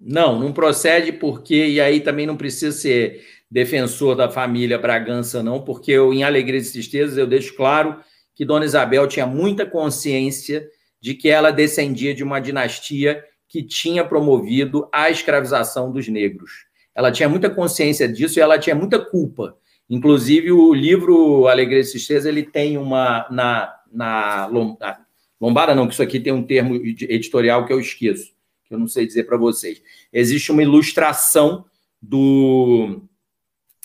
Não, não procede porque, e aí também não precisa ser defensor da família Bragança, não, porque eu, em Alegrias e Tristezas, eu deixo claro que Dona Isabel tinha muita consciência de que ela descendia de uma dinastia que tinha promovido a escravização dos negros. Ela tinha muita consciência disso e ela tinha muita culpa. Inclusive, o livro Alegria e Tristeza, ele tem uma... Na, na lombada, não, que isso aqui tem um termo editorial que eu esqueço, que eu não sei dizer para vocês. Existe uma ilustração do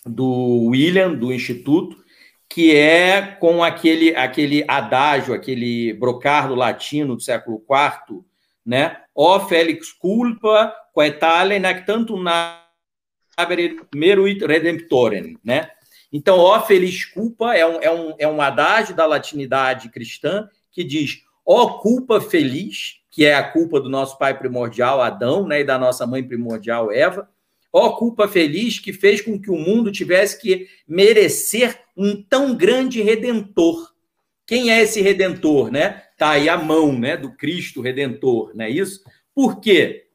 do William, do Instituto, que é com aquele, aquele adágio, aquele brocardo latino do século IV, né? O Felix culpa, quaetale tanto na meruit redemptorem, né? Então, ó feliz culpa é um, é, um, é um adágio da latinidade cristã que diz ó culpa feliz, que é a culpa do nosso pai primordial, Adão, né, e da nossa mãe primordial, Eva, Ó culpa feliz que fez com que o mundo tivesse que merecer um tão grande redentor. Quem é esse redentor, né? Tá aí a mão, né, do Cristo redentor, não é isso? Por quê?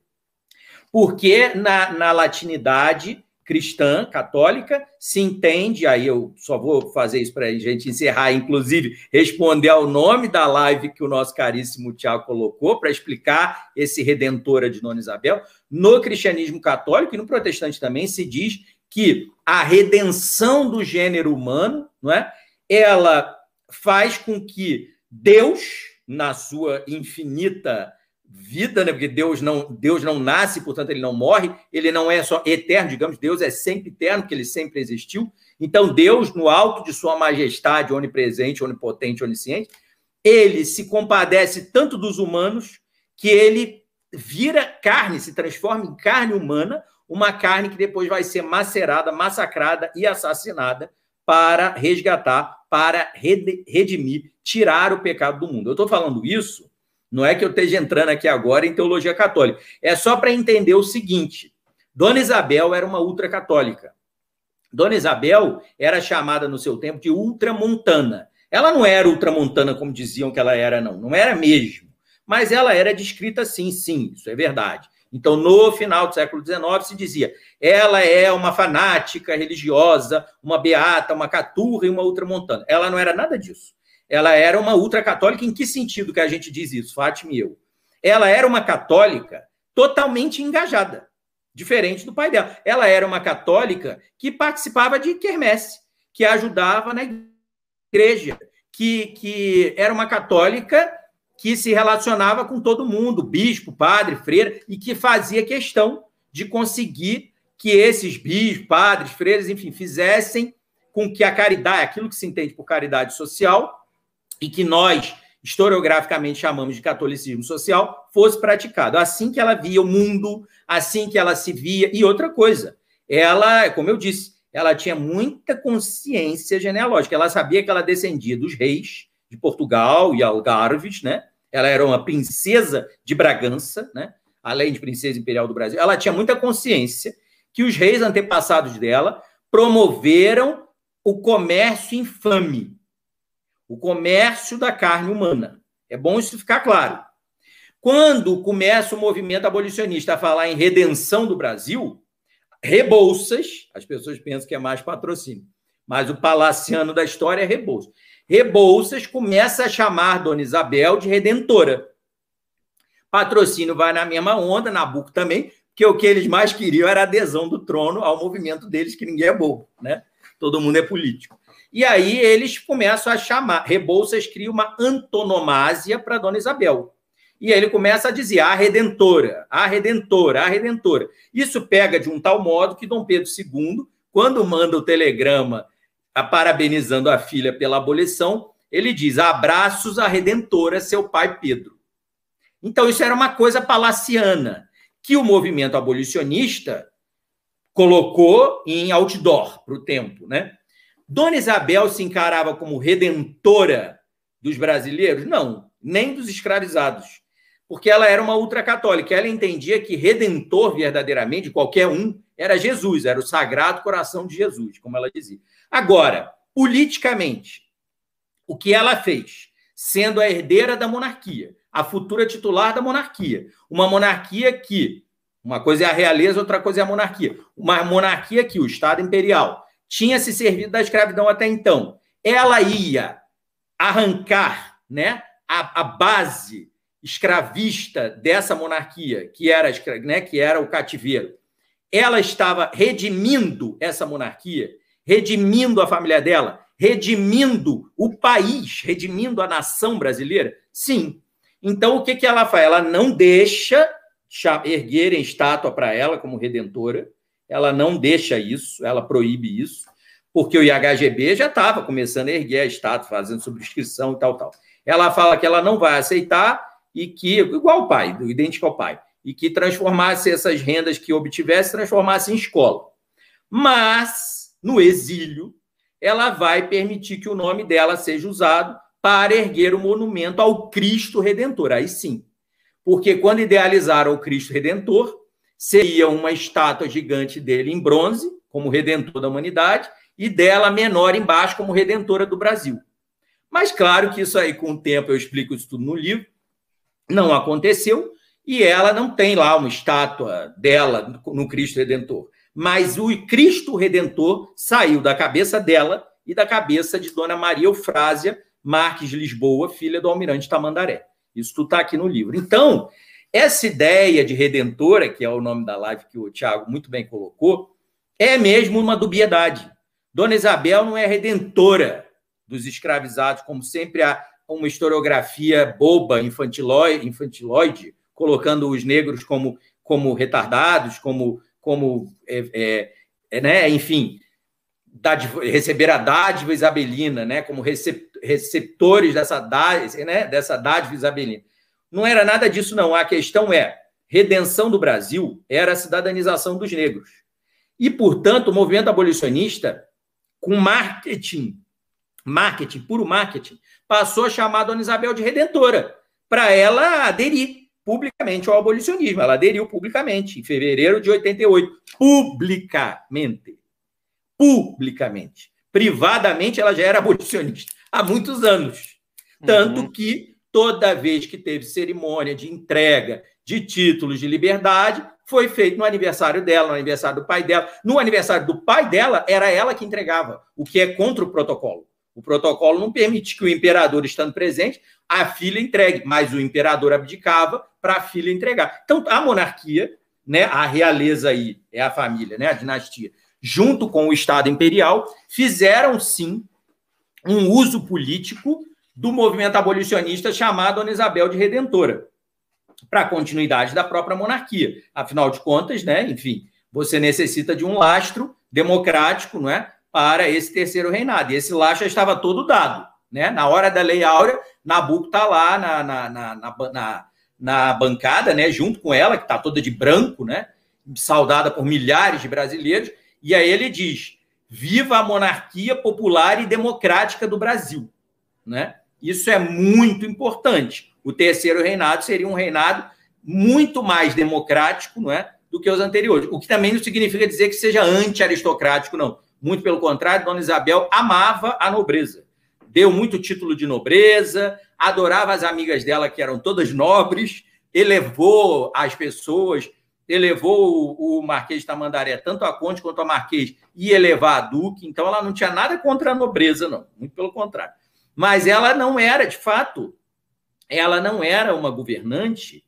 Porque na, na latinidade cristã, católica, se entende, aí eu só vou fazer isso para a gente encerrar, inclusive responder ao nome da live que o nosso caríssimo Tiago colocou, para explicar esse redentora de Dona Isabel. No cristianismo católico e no protestante também se diz que a redenção do gênero humano, não é? ela faz com que Deus, na sua infinita vida, né? Porque Deus não, Deus não nasce, portanto ele não morre, ele não é só eterno, digamos, Deus é sempre eterno, porque ele sempre existiu. Então Deus, no alto de sua majestade onipresente, onipotente, onisciente, ele se compadece tanto dos humanos que ele vira carne, se transforma em carne humana, uma carne que depois vai ser macerada, massacrada e assassinada para resgatar, para redimir, tirar o pecado do mundo. Eu estou falando isso não é que eu esteja entrando aqui agora em teologia católica. É só para entender o seguinte: Dona Isabel era uma ultracatólica. Dona Isabel era chamada no seu tempo de ultramontana. Ela não era ultramontana como diziam que ela era, não. Não era mesmo. Mas ela era descrita assim, sim, isso é verdade. Então, no final do século XIX, se dizia: ela é uma fanática religiosa, uma beata, uma caturra e uma ultramontana. Ela não era nada disso ela era uma ultracatólica. Em que sentido que a gente diz isso, Fátima e eu? Ela era uma católica totalmente engajada, diferente do pai dela. Ela era uma católica que participava de quermesse, que ajudava na igreja, que, que era uma católica que se relacionava com todo mundo, bispo, padre, freira, e que fazia questão de conseguir que esses bispos, padres, freiras, enfim, fizessem com que a caridade, aquilo que se entende por caridade social, e que nós, historiograficamente, chamamos de catolicismo social, fosse praticado. Assim que ela via o mundo, assim que ela se via. E outra coisa, ela, como eu disse, ela tinha muita consciência genealógica. Ela sabia que ela descendia dos reis de Portugal e Algarves, né? Ela era uma princesa de Bragança, né? Além de princesa imperial do Brasil. Ela tinha muita consciência que os reis antepassados dela promoveram o comércio infame o comércio da carne humana. É bom isso ficar claro. Quando começa o movimento abolicionista a falar em redenção do Brasil, Rebouças, as pessoas pensam que é mais patrocínio, mas o palaciano da história é Rebouças. Rebouças começa a chamar Dona Isabel de redentora. Patrocínio vai na mesma onda, Nabucco também, porque o que eles mais queriam era a adesão do trono ao movimento deles, que ninguém é bobo, né? Todo mundo é político. E aí eles começam a chamar. Rebouças cria uma antonomásia para Dona Isabel. E aí ele começa a dizer a redentora, a redentora, a redentora. Isso pega de um tal modo que Dom Pedro II, quando manda o telegrama a parabenizando a filha pela abolição, ele diz: abraços à redentora, seu pai Pedro. Então, isso era uma coisa palaciana, que o movimento abolicionista colocou em outdoor para o tempo, né? Dona Isabel se encarava como redentora dos brasileiros? Não, nem dos escravizados. Porque ela era uma ultracatólica. Ela entendia que redentor, verdadeiramente, qualquer um, era Jesus, era o sagrado coração de Jesus, como ela dizia. Agora, politicamente, o que ela fez, sendo a herdeira da monarquia, a futura titular da monarquia, uma monarquia que, uma coisa é a realeza, outra coisa é a monarquia, uma monarquia que o Estado imperial tinha se servido da escravidão até então. Ela ia arrancar né, a, a base escravista dessa monarquia, que era, né, que era o cativeiro. Ela estava redimindo essa monarquia, redimindo a família dela, redimindo o país, redimindo a nação brasileira? Sim. Então, o que, que ela faz? Ela não deixa erguerem estátua para ela como redentora, ela não deixa isso, ela proíbe isso, porque o IHGB já estava começando a erguer a estátua, fazendo subscrição e tal, tal. Ela fala que ela não vai aceitar e que, igual o pai, idêntico ao pai, e que transformasse essas rendas que obtivesse, transformasse em escola. Mas, no exílio, ela vai permitir que o nome dela seja usado para erguer o monumento ao Cristo Redentor. Aí sim. Porque quando idealizaram o Cristo Redentor, seria uma estátua gigante dele em bronze, como redentor da humanidade, e dela menor embaixo, como redentora do Brasil. Mas claro que isso aí, com o tempo, eu explico isso tudo no livro, não aconteceu, e ela não tem lá uma estátua dela no Cristo Redentor. Mas o Cristo Redentor saiu da cabeça dela e da cabeça de Dona Maria Eufrásia Marques Lisboa, filha do almirante Tamandaré. Isso tudo está aqui no livro. Então, essa ideia de redentora, que é o nome da live que o Tiago muito bem colocou, é mesmo uma dubiedade. Dona Isabel não é redentora dos escravizados, como sempre há uma historiografia boba, infantilóide, infantilóide colocando os negros como, como retardados, como, como é, é, é né? enfim, receber a dádiva isabelina, né? como receptores dessa dádiva, né? dessa dádiva isabelina. Não era nada disso, não. A questão é: redenção do Brasil era a cidadanização dos negros. E, portanto, o movimento abolicionista, com marketing, marketing, puro marketing, passou a chamar a Dona Isabel de redentora, para ela aderir publicamente ao abolicionismo. Ela aderiu publicamente, em fevereiro de 88. Publicamente. Publicamente. Privadamente, ela já era abolicionista há muitos anos. Tanto uhum. que toda vez que teve cerimônia de entrega de títulos de liberdade, foi feito no aniversário dela, no aniversário do pai dela. No aniversário do pai dela, era ela que entregava, o que é contra o protocolo. O protocolo não permite que o imperador, estando presente, a filha entregue, mas o imperador abdicava para a filha entregar. Então, a monarquia, né, a realeza aí, é a família, né, a dinastia, junto com o Estado imperial, fizeram sim um uso político do movimento abolicionista chamado Dona Isabel de Redentora, para a continuidade da própria monarquia. Afinal de contas, né, enfim, você necessita de um lastro democrático, não é, para esse terceiro reinado. E esse lastro já estava todo dado, né? Na hora da Lei Áurea, Nabucco está lá na, na, na, na bancada, né, junto com ela, que está toda de branco, né, saudada por milhares de brasileiros, e aí ele diz: "Viva a monarquia popular e democrática do Brasil", né? Isso é muito importante. O terceiro reinado seria um reinado muito mais democrático, não é, do que os anteriores. O que também não significa dizer que seja anti-aristocrático, não. Muito pelo contrário, Dona Isabel amava a nobreza. Deu muito título de nobreza, adorava as amigas dela, que eram todas nobres, elevou as pessoas, elevou o, Marquês de Tamandaré, tanto a Conde quanto a Marquês, e elevar a Duque. Então, ela não tinha nada contra a nobreza, não. Muito pelo contrário. Mas ela não era, de fato, ela não era uma governante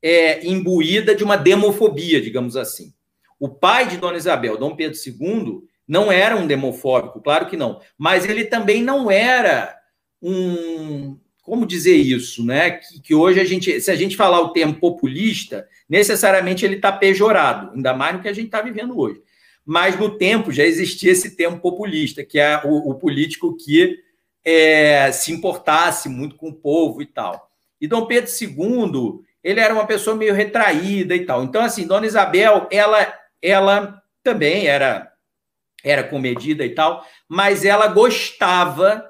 é, imbuída de uma demofobia, digamos assim. O pai de Dona Isabel, Dom Pedro II, não era um demofóbico, claro que não, mas ele também não era um, como dizer isso, né? Que, que, hoje a gente, se a gente falar o termo populista, necessariamente ele está pejorado, ainda mais no que a gente está vivendo hoje. Mas no tempo já existia esse termo populista, que é o, o político que é, se importasse muito com o povo e tal. E Dom Pedro II, ele era uma pessoa meio retraída e tal. Então, assim, Dona Isabel, ela, ela também era era comedida e tal, mas ela gostava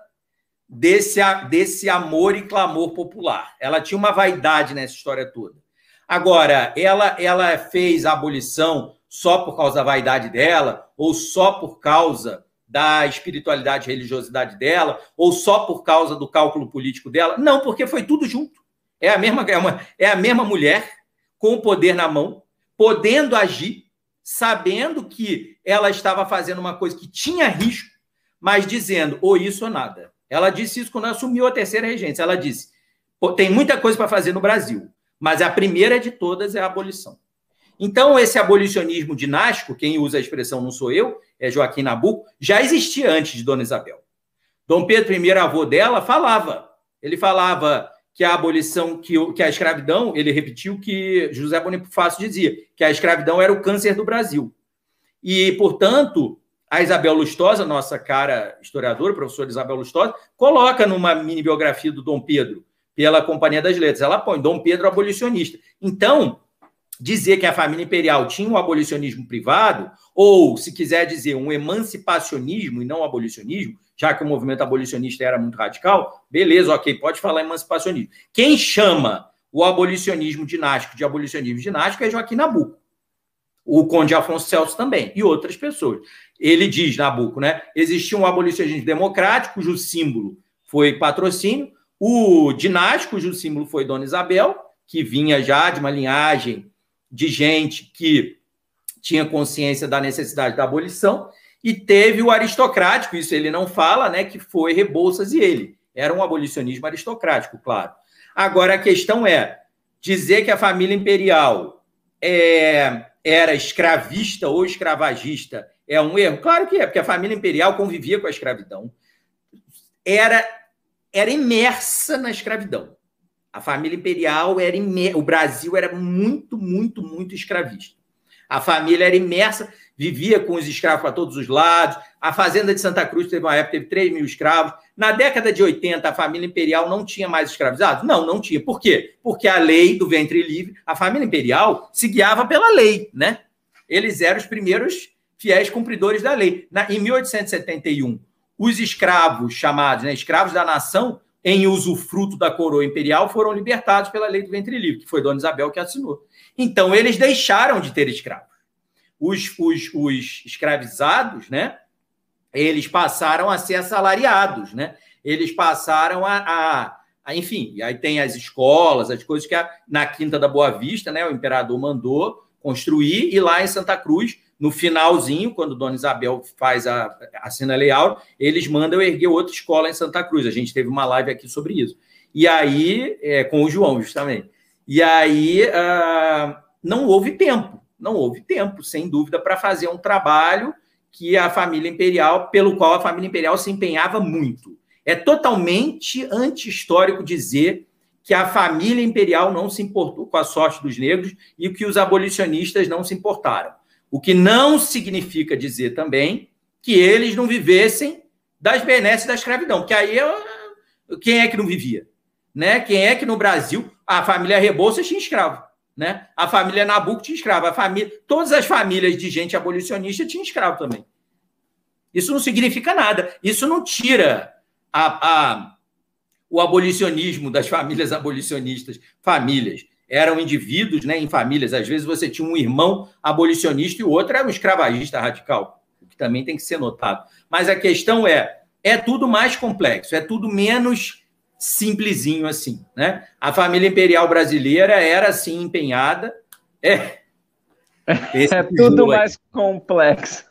desse, desse amor e clamor popular. Ela tinha uma vaidade nessa história toda. Agora, ela, ela fez a abolição só por causa da vaidade dela ou só por causa da espiritualidade e religiosidade dela, ou só por causa do cálculo político dela. Não, porque foi tudo junto. É a mesma, é, uma, é a mesma mulher com o poder na mão, podendo agir, sabendo que ela estava fazendo uma coisa que tinha risco, mas dizendo ou isso ou nada. Ela disse isso quando assumiu a terceira regência. Ela disse: tem muita coisa para fazer no Brasil, mas a primeira de todas é a abolição. Então, esse abolicionismo dinástico, quem usa a expressão não sou eu, Joaquim Nabuco, já existia antes de Dona Isabel. Dom Pedro I, avô dela, falava. Ele falava que a abolição, que, que a escravidão, ele repetiu que José Bonifácio dizia, que a escravidão era o câncer do Brasil. E, portanto, a Isabel Lustosa, nossa cara historiadora, professora Isabel Lustosa, coloca numa mini biografia do Dom Pedro, pela Companhia das Letras, ela põe Dom Pedro abolicionista. Então, dizer que a família imperial tinha um abolicionismo privado, ou, se quiser dizer, um emancipacionismo e não abolicionismo, já que o movimento abolicionista era muito radical, beleza, ok, pode falar emancipacionismo. Quem chama o abolicionismo dinástico de abolicionismo dinástico é Joaquim Nabuco. O Conde Afonso Celso também, e outras pessoas. Ele diz, Nabucco, né? Existia um abolicionismo democrático, cujo símbolo foi patrocínio, o dinástico, cujo símbolo foi Dona Isabel, que vinha já de uma linhagem de gente que tinha consciência da necessidade da abolição, e teve o aristocrático, isso ele não fala, né, que foi Rebouças e ele. Era um abolicionismo aristocrático, claro. Agora a questão é dizer que a família imperial é, era escravista ou escravagista é um erro? Claro que é, porque a família imperial convivia com a escravidão. Era, era imersa na escravidão. A família imperial era imer... o Brasil era muito, muito, muito escravista. A família era imersa, vivia com os escravos para todos os lados. A fazenda de Santa Cruz teve uma época, teve 3 mil escravos. Na década de 80, a família imperial não tinha mais escravizados? Não, não tinha. Por quê? Porque a lei do ventre livre, a família imperial se guiava pela lei, né? Eles eram os primeiros fiéis cumpridores da lei. Na, em 1871, os escravos chamados, né, escravos da nação, em usufruto da coroa imperial, foram libertados pela lei do ventre livre, que foi Dona Isabel que assinou. Então, eles deixaram de ter escravos. Os, os, os escravizados, né? Eles passaram a ser assalariados, né? Eles passaram a, a, a enfim, aí tem as escolas, as coisas que a, na Quinta da Boa Vista, né? O imperador mandou construir e lá em Santa Cruz no finalzinho, quando Dona Isabel faz a assina Áurea, eles mandam erguer outra escola em Santa Cruz. A gente teve uma live aqui sobre isso. E aí, é, com o João, justamente. E aí, uh, não houve tempo, não houve tempo, sem dúvida, para fazer um trabalho que a família imperial, pelo qual a família imperial se empenhava muito. É totalmente anti-histórico dizer que a família imperial não se importou com a sorte dos negros e que os abolicionistas não se importaram. O que não significa dizer também que eles não vivessem das benesses da escravidão, porque aí eu, quem é que não vivia? Né? Quem é que no Brasil a família Rebouças tinha escravo? Né? A família Nabucco tinha escravo, a família, todas as famílias de gente abolicionista tinham escravo também. Isso não significa nada. Isso não tira a, a, o abolicionismo das famílias abolicionistas, famílias eram indivíduos né, em famílias. Às vezes você tinha um irmão abolicionista e o outro era um escravagista radical, o que também tem que ser notado. Mas a questão é: é tudo mais complexo, é tudo menos simplesinho assim. Né? A família imperial brasileira era assim empenhada. É, é tudo mais complexo.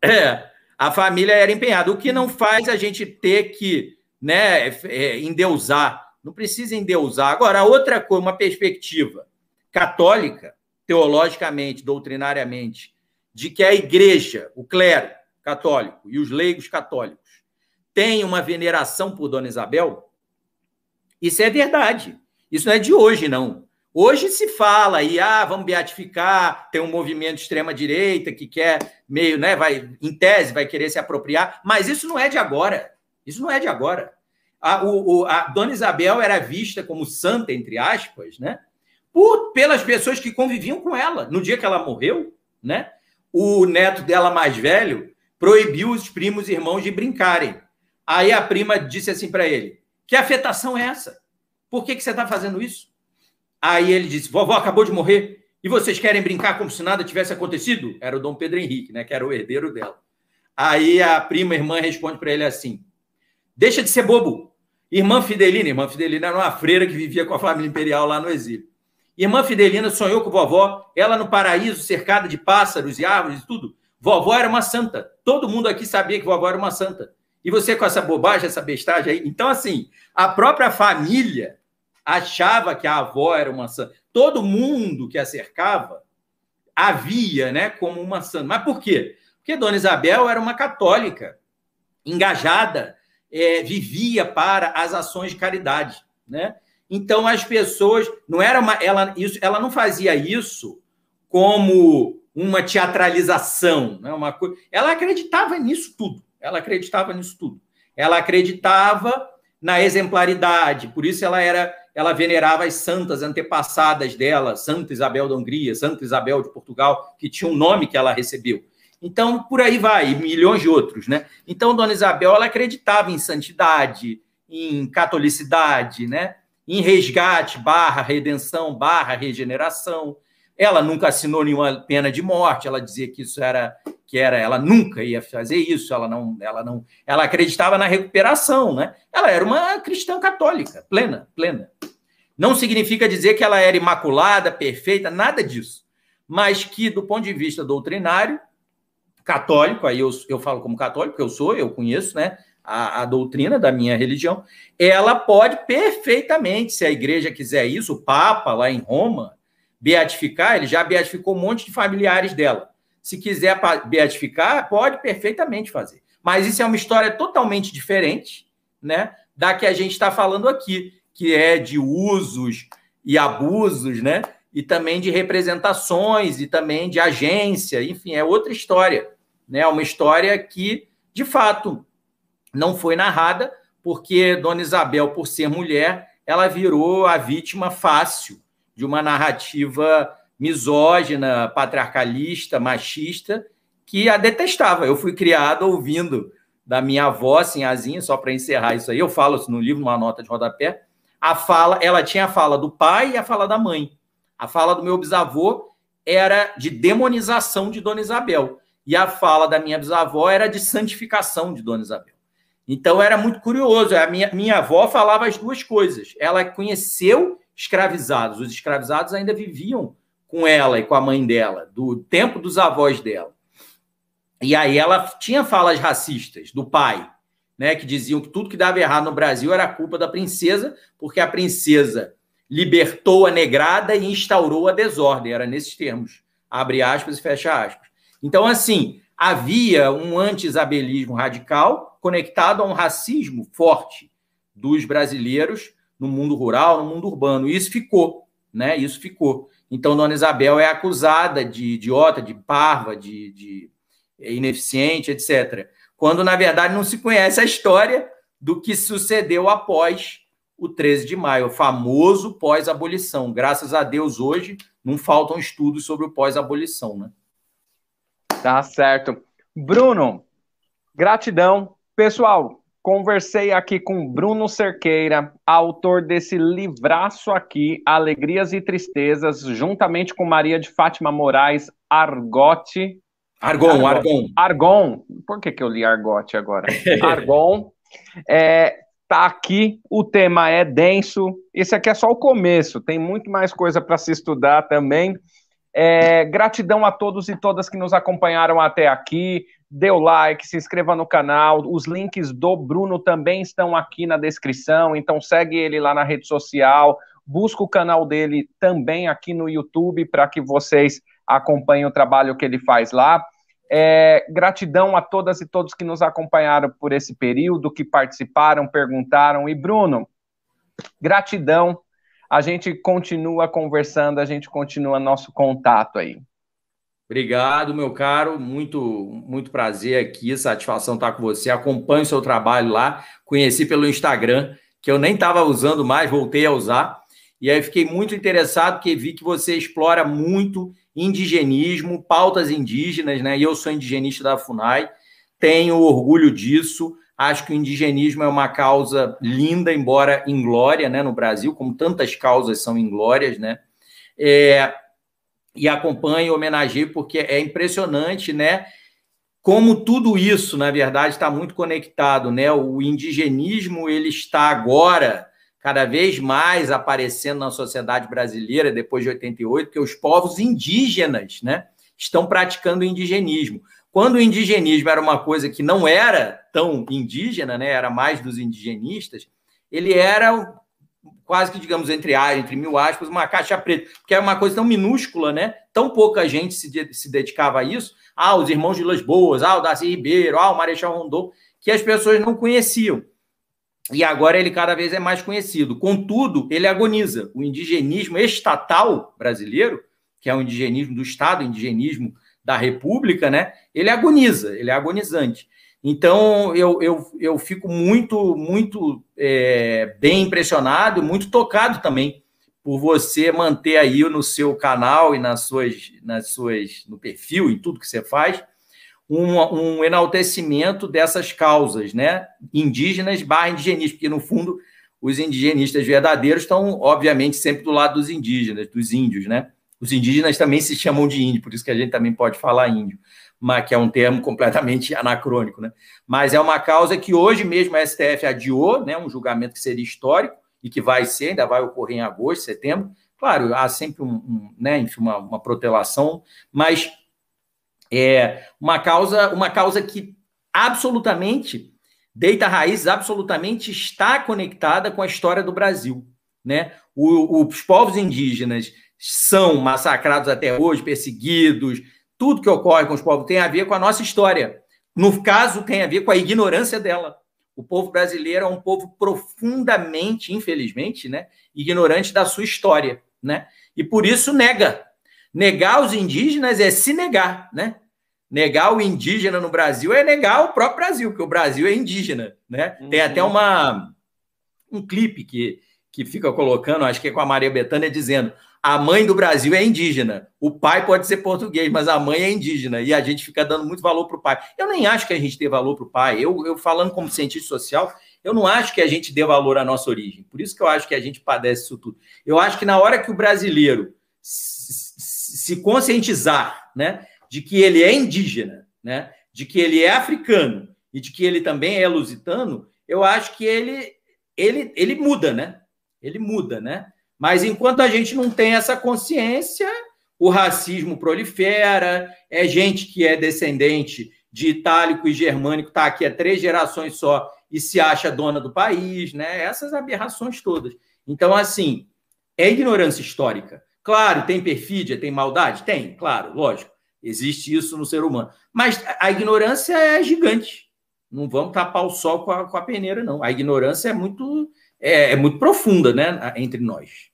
É, a família era empenhada, o que não faz a gente ter que né, é, endeusar não precisa endeusar. Agora, outra coisa, uma perspectiva católica, teologicamente, doutrinariamente, de que a igreja, o clero católico e os leigos católicos têm uma veneração por Dona Isabel, isso é verdade. Isso não é de hoje, não. Hoje se fala aí, ah, vamos beatificar, tem um movimento extrema-direita que quer meio, né, vai, em tese, vai querer se apropriar, mas isso não é de agora. Isso não é de agora a, o, a Dona Isabel era vista como santa, entre aspas, né? Por, pelas pessoas que conviviam com ela. No dia que ela morreu, né? O neto dela mais velho proibiu os primos e irmãos de brincarem. Aí a prima disse assim para ele: Que afetação é essa? Por que, que você está fazendo isso? Aí ele disse: Vovó acabou de morrer e vocês querem brincar como se nada tivesse acontecido? Era o Dom Pedro Henrique, né? Que era o herdeiro dela. Aí a prima irmã responde para ele assim: Deixa de ser bobo. Irmã Fidelina, irmã Fidelina era uma freira que vivia com a família imperial lá no exílio. Irmã Fidelina sonhou com vovó, ela no paraíso, cercada de pássaros e árvores e tudo. Vovó era uma santa. Todo mundo aqui sabia que vovó era uma santa. E você com essa bobagem, essa bestagem aí. Então, assim, a própria família achava que a avó era uma santa. Todo mundo que a cercava havia, né, como uma santa. Mas por quê? Porque Dona Isabel era uma católica, engajada é, vivia para as ações de caridade, né? Então as pessoas não era uma, ela isso, ela não fazia isso como uma teatralização, né? Uma coisa, ela acreditava nisso tudo. Ela acreditava nisso tudo. Ela acreditava na exemplaridade, por isso ela era, ela venerava as santas antepassadas dela, Santa Isabel da Hungria, Santa Isabel de Portugal, que tinha um nome que ela recebeu. Então, por aí vai, milhões de outros, né? Então, Dona Isabel, ela acreditava em santidade, em catolicidade, né? Em resgate, barra redenção, barra regeneração. Ela nunca assinou nenhuma pena de morte, ela dizia que isso era que era, ela nunca ia fazer isso, ela não, ela não, ela acreditava na recuperação, né? Ela era uma cristã católica, plena, plena. Não significa dizer que ela era imaculada, perfeita, nada disso. Mas que, do ponto de vista doutrinário, católico, aí eu, eu falo como católico, eu sou, eu conheço, né? A, a, doutrina da minha religião, ela pode perfeitamente, se a igreja quiser isso, o Papa lá em Roma, beatificar, ele já beatificou um monte de familiares dela. Se quiser beatificar, pode perfeitamente fazer. Mas isso é uma história totalmente diferente, né? Da que a gente está falando aqui, que é de usos e abusos, né? E também de representações e também de agência, enfim, é outra história, né? Uma história que, de fato, não foi narrada, porque Dona Isabel, por ser mulher, ela virou a vítima fácil de uma narrativa misógina, patriarcalista, machista, que a detestava. Eu fui criado ouvindo da minha avó, Sinhazinha, só para encerrar isso aí, eu falo no livro, numa nota de rodapé, a fala, ela tinha a fala do pai e a fala da mãe. A fala do meu bisavô era de demonização de Dona Isabel, e a fala da minha bisavó era de santificação de Dona Isabel. Então era muito curioso, a minha, minha avó falava as duas coisas. Ela conheceu escravizados, os escravizados ainda viviam com ela e com a mãe dela, do tempo dos avós dela. E aí ela tinha falas racistas do pai, né, que diziam que tudo que dava errado no Brasil era culpa da princesa, porque a princesa libertou a negrada e instaurou a desordem, era nesses termos, abre aspas e fecha aspas. Então, assim, havia um anti-isabelismo radical conectado a um racismo forte dos brasileiros no mundo rural, no mundo urbano. E isso ficou, né? Isso ficou. Então, Dona Isabel é acusada de idiota, de parva, de, de ineficiente, etc. Quando, na verdade, não se conhece a história do que sucedeu após o 13 de maio, o famoso pós-abolição. Graças a Deus, hoje, não faltam estudos sobre o pós-abolição, né? Tá certo. Bruno, gratidão. Pessoal, Conversei aqui com Bruno Cerqueira, autor desse livraço aqui, Alegrias e Tristezas, juntamente com Maria de Fátima Moraes Argote. Argon, Argon. Argon. Por que, que eu li Argote agora? Argon. É, tá aqui, o tema é denso. Esse aqui é só o começo, tem muito mais coisa para se estudar também. É, gratidão a todos e todas que nos acompanharam até aqui dê o like, se inscreva no canal. Os links do Bruno também estão aqui na descrição, então segue ele lá na rede social. Busca o canal dele também aqui no YouTube para que vocês acompanhem o trabalho que ele faz lá. É, gratidão a todas e todos que nos acompanharam por esse período, que participaram, perguntaram. E Bruno, gratidão. A gente continua conversando, a gente continua nosso contato aí. Obrigado, meu caro. Muito, muito prazer aqui. Satisfação estar com você. Acompanho o seu trabalho lá. Conheci pelo Instagram, que eu nem estava usando mais, voltei a usar. E aí fiquei muito interessado, porque vi que você explora muito indigenismo, pautas indígenas, né? E eu sou indigenista da FUNAI, tenho orgulho disso. Acho que o indigenismo é uma causa linda, embora inglória, né? No Brasil, como tantas causas são inglórias, né? É, e acompanho, homenageio, porque é impressionante, né? Como tudo isso, na verdade, está muito conectado, né? O indigenismo ele está agora cada vez mais aparecendo na sociedade brasileira depois de 88, que os povos indígenas, né, estão praticando o indigenismo. Quando o indigenismo era uma coisa que não era tão indígena, né, era mais dos indigenistas, ele era quase que, digamos, entre, entre mil aspas, uma caixa preta, porque é uma coisa tão minúscula, né? Tão pouca gente se, de, se dedicava a isso. Ah, os irmãos de Las Boas, ah, o Darcy Ribeiro, ah, o Marechal Rondon, que as pessoas não conheciam. E agora ele cada vez é mais conhecido. Contudo, ele agoniza. O indigenismo estatal brasileiro, que é o indigenismo do Estado, indigenismo da República, né? Ele agoniza, ele é agonizante. Então, eu, eu, eu fico muito, muito é, bem impressionado, muito tocado também por você manter aí no seu canal e nas suas, nas suas, no perfil e tudo que você faz, um, um enaltecimento dessas causas, né? Indígenas barra indigenistas, porque no fundo os indigenistas verdadeiros estão, obviamente, sempre do lado dos indígenas, dos índios, né? Os indígenas também se chamam de índio, por isso que a gente também pode falar índio, mas que é um termo completamente anacrônico, né? Mas é uma causa que hoje mesmo a STF adiou, né? Um julgamento que seria histórico e que vai ser, ainda vai ocorrer em agosto, setembro. Claro, há sempre um, um né? Enfim, uma, uma protelação, mas é uma causa, uma causa que absolutamente deita raízes, absolutamente está conectada com a história do Brasil, né? O, os povos indígenas são massacrados até hoje, perseguidos, tudo que ocorre com os povos tem a ver com a nossa história. No caso, tem a ver com a ignorância dela. O povo brasileiro é um povo profundamente, infelizmente, né, ignorante da sua história, né? E por isso nega. Negar os indígenas é se negar, né? Negar o indígena no Brasil é negar o próprio Brasil, porque o Brasil é indígena, né? Uhum. Tem até uma um clipe que que fica colocando, acho que é com a Maria Bethânia dizendo: a mãe do Brasil é indígena. O pai pode ser português, mas a mãe é indígena. E a gente fica dando muito valor para o pai. Eu nem acho que a gente dê valor para o pai. Eu, eu, falando como cientista social, eu não acho que a gente dê valor à nossa origem. Por isso que eu acho que a gente padece isso tudo. Eu acho que na hora que o brasileiro se conscientizar né, de que ele é indígena, né, de que ele é africano e de que ele também é lusitano, eu acho que ele, ele, ele muda, né? Ele muda, né? Mas enquanto a gente não tem essa consciência, o racismo prolifera, é gente que é descendente de itálico e germânico, está aqui há três gerações só e se acha dona do país, né? Essas aberrações todas. Então, assim, é ignorância histórica. Claro, tem perfídia, tem maldade? Tem, claro, lógico. Existe isso no ser humano. Mas a ignorância é gigante. Não vamos tapar o sol com a, com a peneira, não. A ignorância é muito, é, é muito profunda, né, entre nós.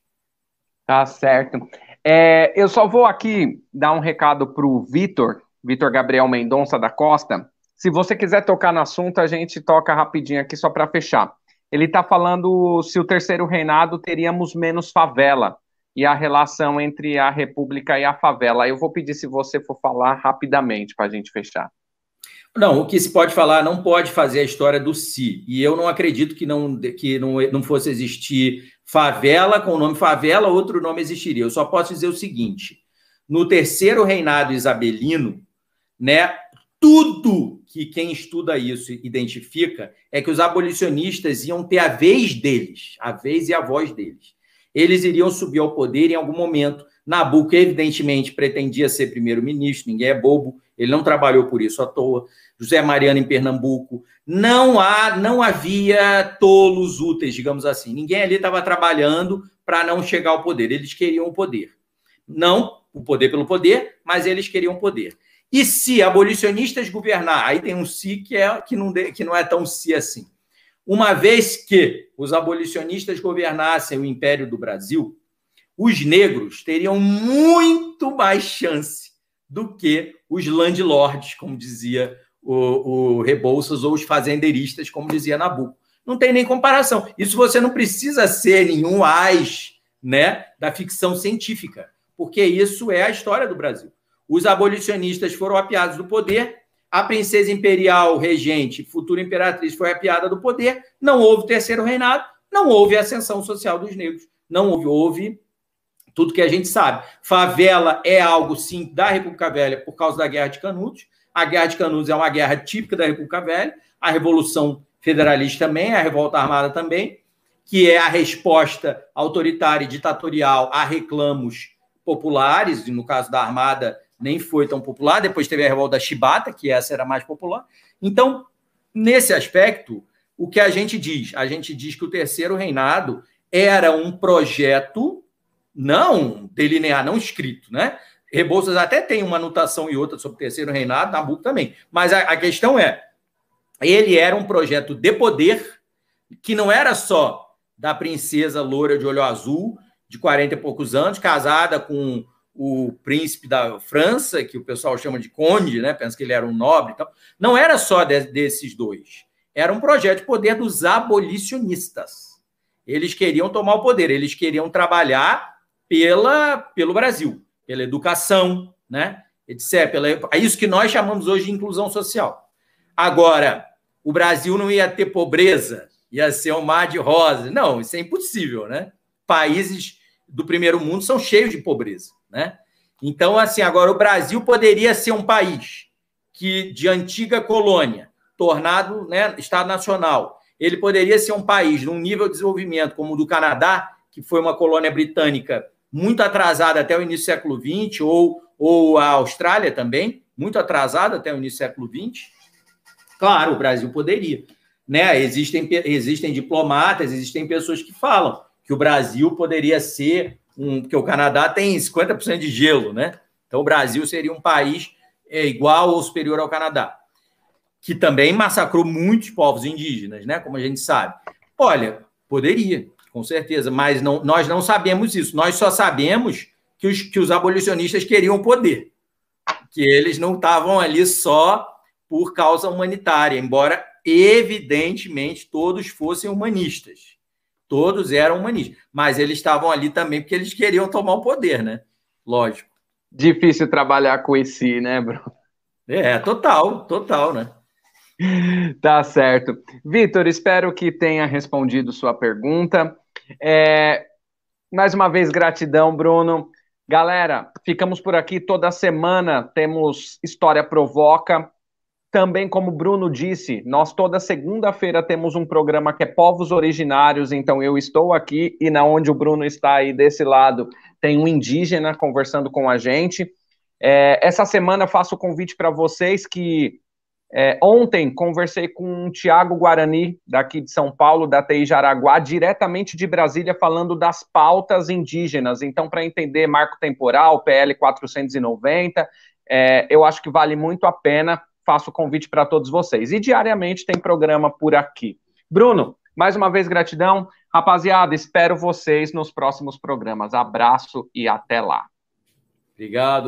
Tá certo. É, eu só vou aqui dar um recado para o Vitor, Vitor Gabriel Mendonça da Costa. Se você quiser tocar no assunto, a gente toca rapidinho aqui só para fechar. Ele está falando se o terceiro reinado teríamos menos favela e a relação entre a república e a favela. Eu vou pedir se você for falar rapidamente para a gente fechar. Não, o que se pode falar não pode fazer a história do si. E eu não acredito que não, que não, não fosse existir favela com o nome favela, outro nome existiria. Eu só posso dizer o seguinte: no terceiro reinado isabelino, né, tudo que quem estuda isso identifica é que os abolicionistas iam ter a vez deles, a vez e a voz deles. Eles iriam subir ao poder em algum momento. Nabucco, evidentemente, pretendia ser primeiro-ministro, ninguém é bobo, ele não trabalhou por isso à toa. José Mariano em Pernambuco, não há, não havia tolos úteis, digamos assim. Ninguém ali estava trabalhando para não chegar ao poder. Eles queriam o poder. Não o poder pelo poder, mas eles queriam poder. E se abolicionistas governar, aí tem um si que, é, que, não, que não é tão si assim. Uma vez que os abolicionistas governassem o Império do Brasil, os negros teriam muito mais chance do que os landlords, como dizia o, o Rebouças ou os fazendeiristas, como dizia Nabucco. Não tem nem comparação. Isso você não precisa ser nenhum ás né, da ficção científica, porque isso é a história do Brasil. Os abolicionistas foram apiados do poder, a princesa imperial regente, futura imperatriz, foi apiada do poder, não houve terceiro reinado, não houve ascensão social dos negros, não houve, houve tudo que a gente sabe. Favela é algo, sim, da República Velha por causa da Guerra de Canudos, a Guerra de Canudos é uma guerra típica da República Velha, a Revolução Federalista também, a Revolta Armada também, que é a resposta autoritária e ditatorial a reclamos populares, e no caso da Armada nem foi tão popular, depois teve a Revolta Chibata, que essa era mais popular. Então, nesse aspecto, o que a gente diz? A gente diz que o Terceiro Reinado era um projeto não delinear, não escrito, né? Rebouças até tem uma anotação e outra sobre o terceiro reinado, Nabucco também. Mas a, a questão é, ele era um projeto de poder que não era só da princesa loura de olho azul, de 40 e poucos anos, casada com o príncipe da França, que o pessoal chama de conde, né? Pensa que ele era um nobre e tal. Não era só de, desses dois. Era um projeto de poder dos abolicionistas. Eles queriam tomar o poder, eles queriam trabalhar pela, pelo Brasil pela educação, né? etc. Pela, é isso que nós chamamos hoje de inclusão social. Agora, o Brasil não ia ter pobreza, ia ser um mar de rosas. Não, isso é impossível, né? Países do primeiro mundo são cheios de pobreza, né? Então, assim, agora o Brasil poderia ser um país que de antiga colônia, tornado né, Estado Nacional, ele poderia ser um país num nível de desenvolvimento como o do Canadá, que foi uma colônia britânica muito atrasada até o início do século XX, ou, ou a Austrália também, muito atrasada até o início do século XX. Claro, o Brasil poderia. Né? Existem, existem diplomatas, existem pessoas que falam que o Brasil poderia ser um. que o Canadá tem 50% de gelo, né? Então o Brasil seria um país é, igual ou superior ao Canadá, que também massacrou muitos povos indígenas, né? Como a gente sabe. Olha, poderia, com certeza, mas não, nós não sabemos isso. Nós só sabemos que os, que os abolicionistas queriam poder, que eles não estavam ali só por causa humanitária, embora evidentemente todos fossem humanistas. Todos eram humanistas, mas eles estavam ali também porque eles queriam tomar o poder, né? Lógico. Difícil trabalhar com esse, né, Bruno? É, total, total, né? Tá certo. Vitor, espero que tenha respondido sua pergunta. É, mais uma vez, gratidão, Bruno. Galera, ficamos por aqui toda semana. Temos História Provoca. Também, como o Bruno disse, nós toda segunda-feira temos um programa que é Povos Originários, então eu estou aqui e na onde o Bruno está aí desse lado tem um indígena conversando com a gente. É, essa semana faço o convite para vocês que é, ontem conversei com o Tiago Guarani, daqui de São Paulo, da TI Jaraguá, diretamente de Brasília, falando das pautas indígenas. Então, para entender marco temporal, PL 490, é, eu acho que vale muito a pena faço o convite para todos vocês. E diariamente tem programa por aqui. Bruno, mais uma vez gratidão. Rapaziada, espero vocês nos próximos programas. Abraço e até lá. Obrigado.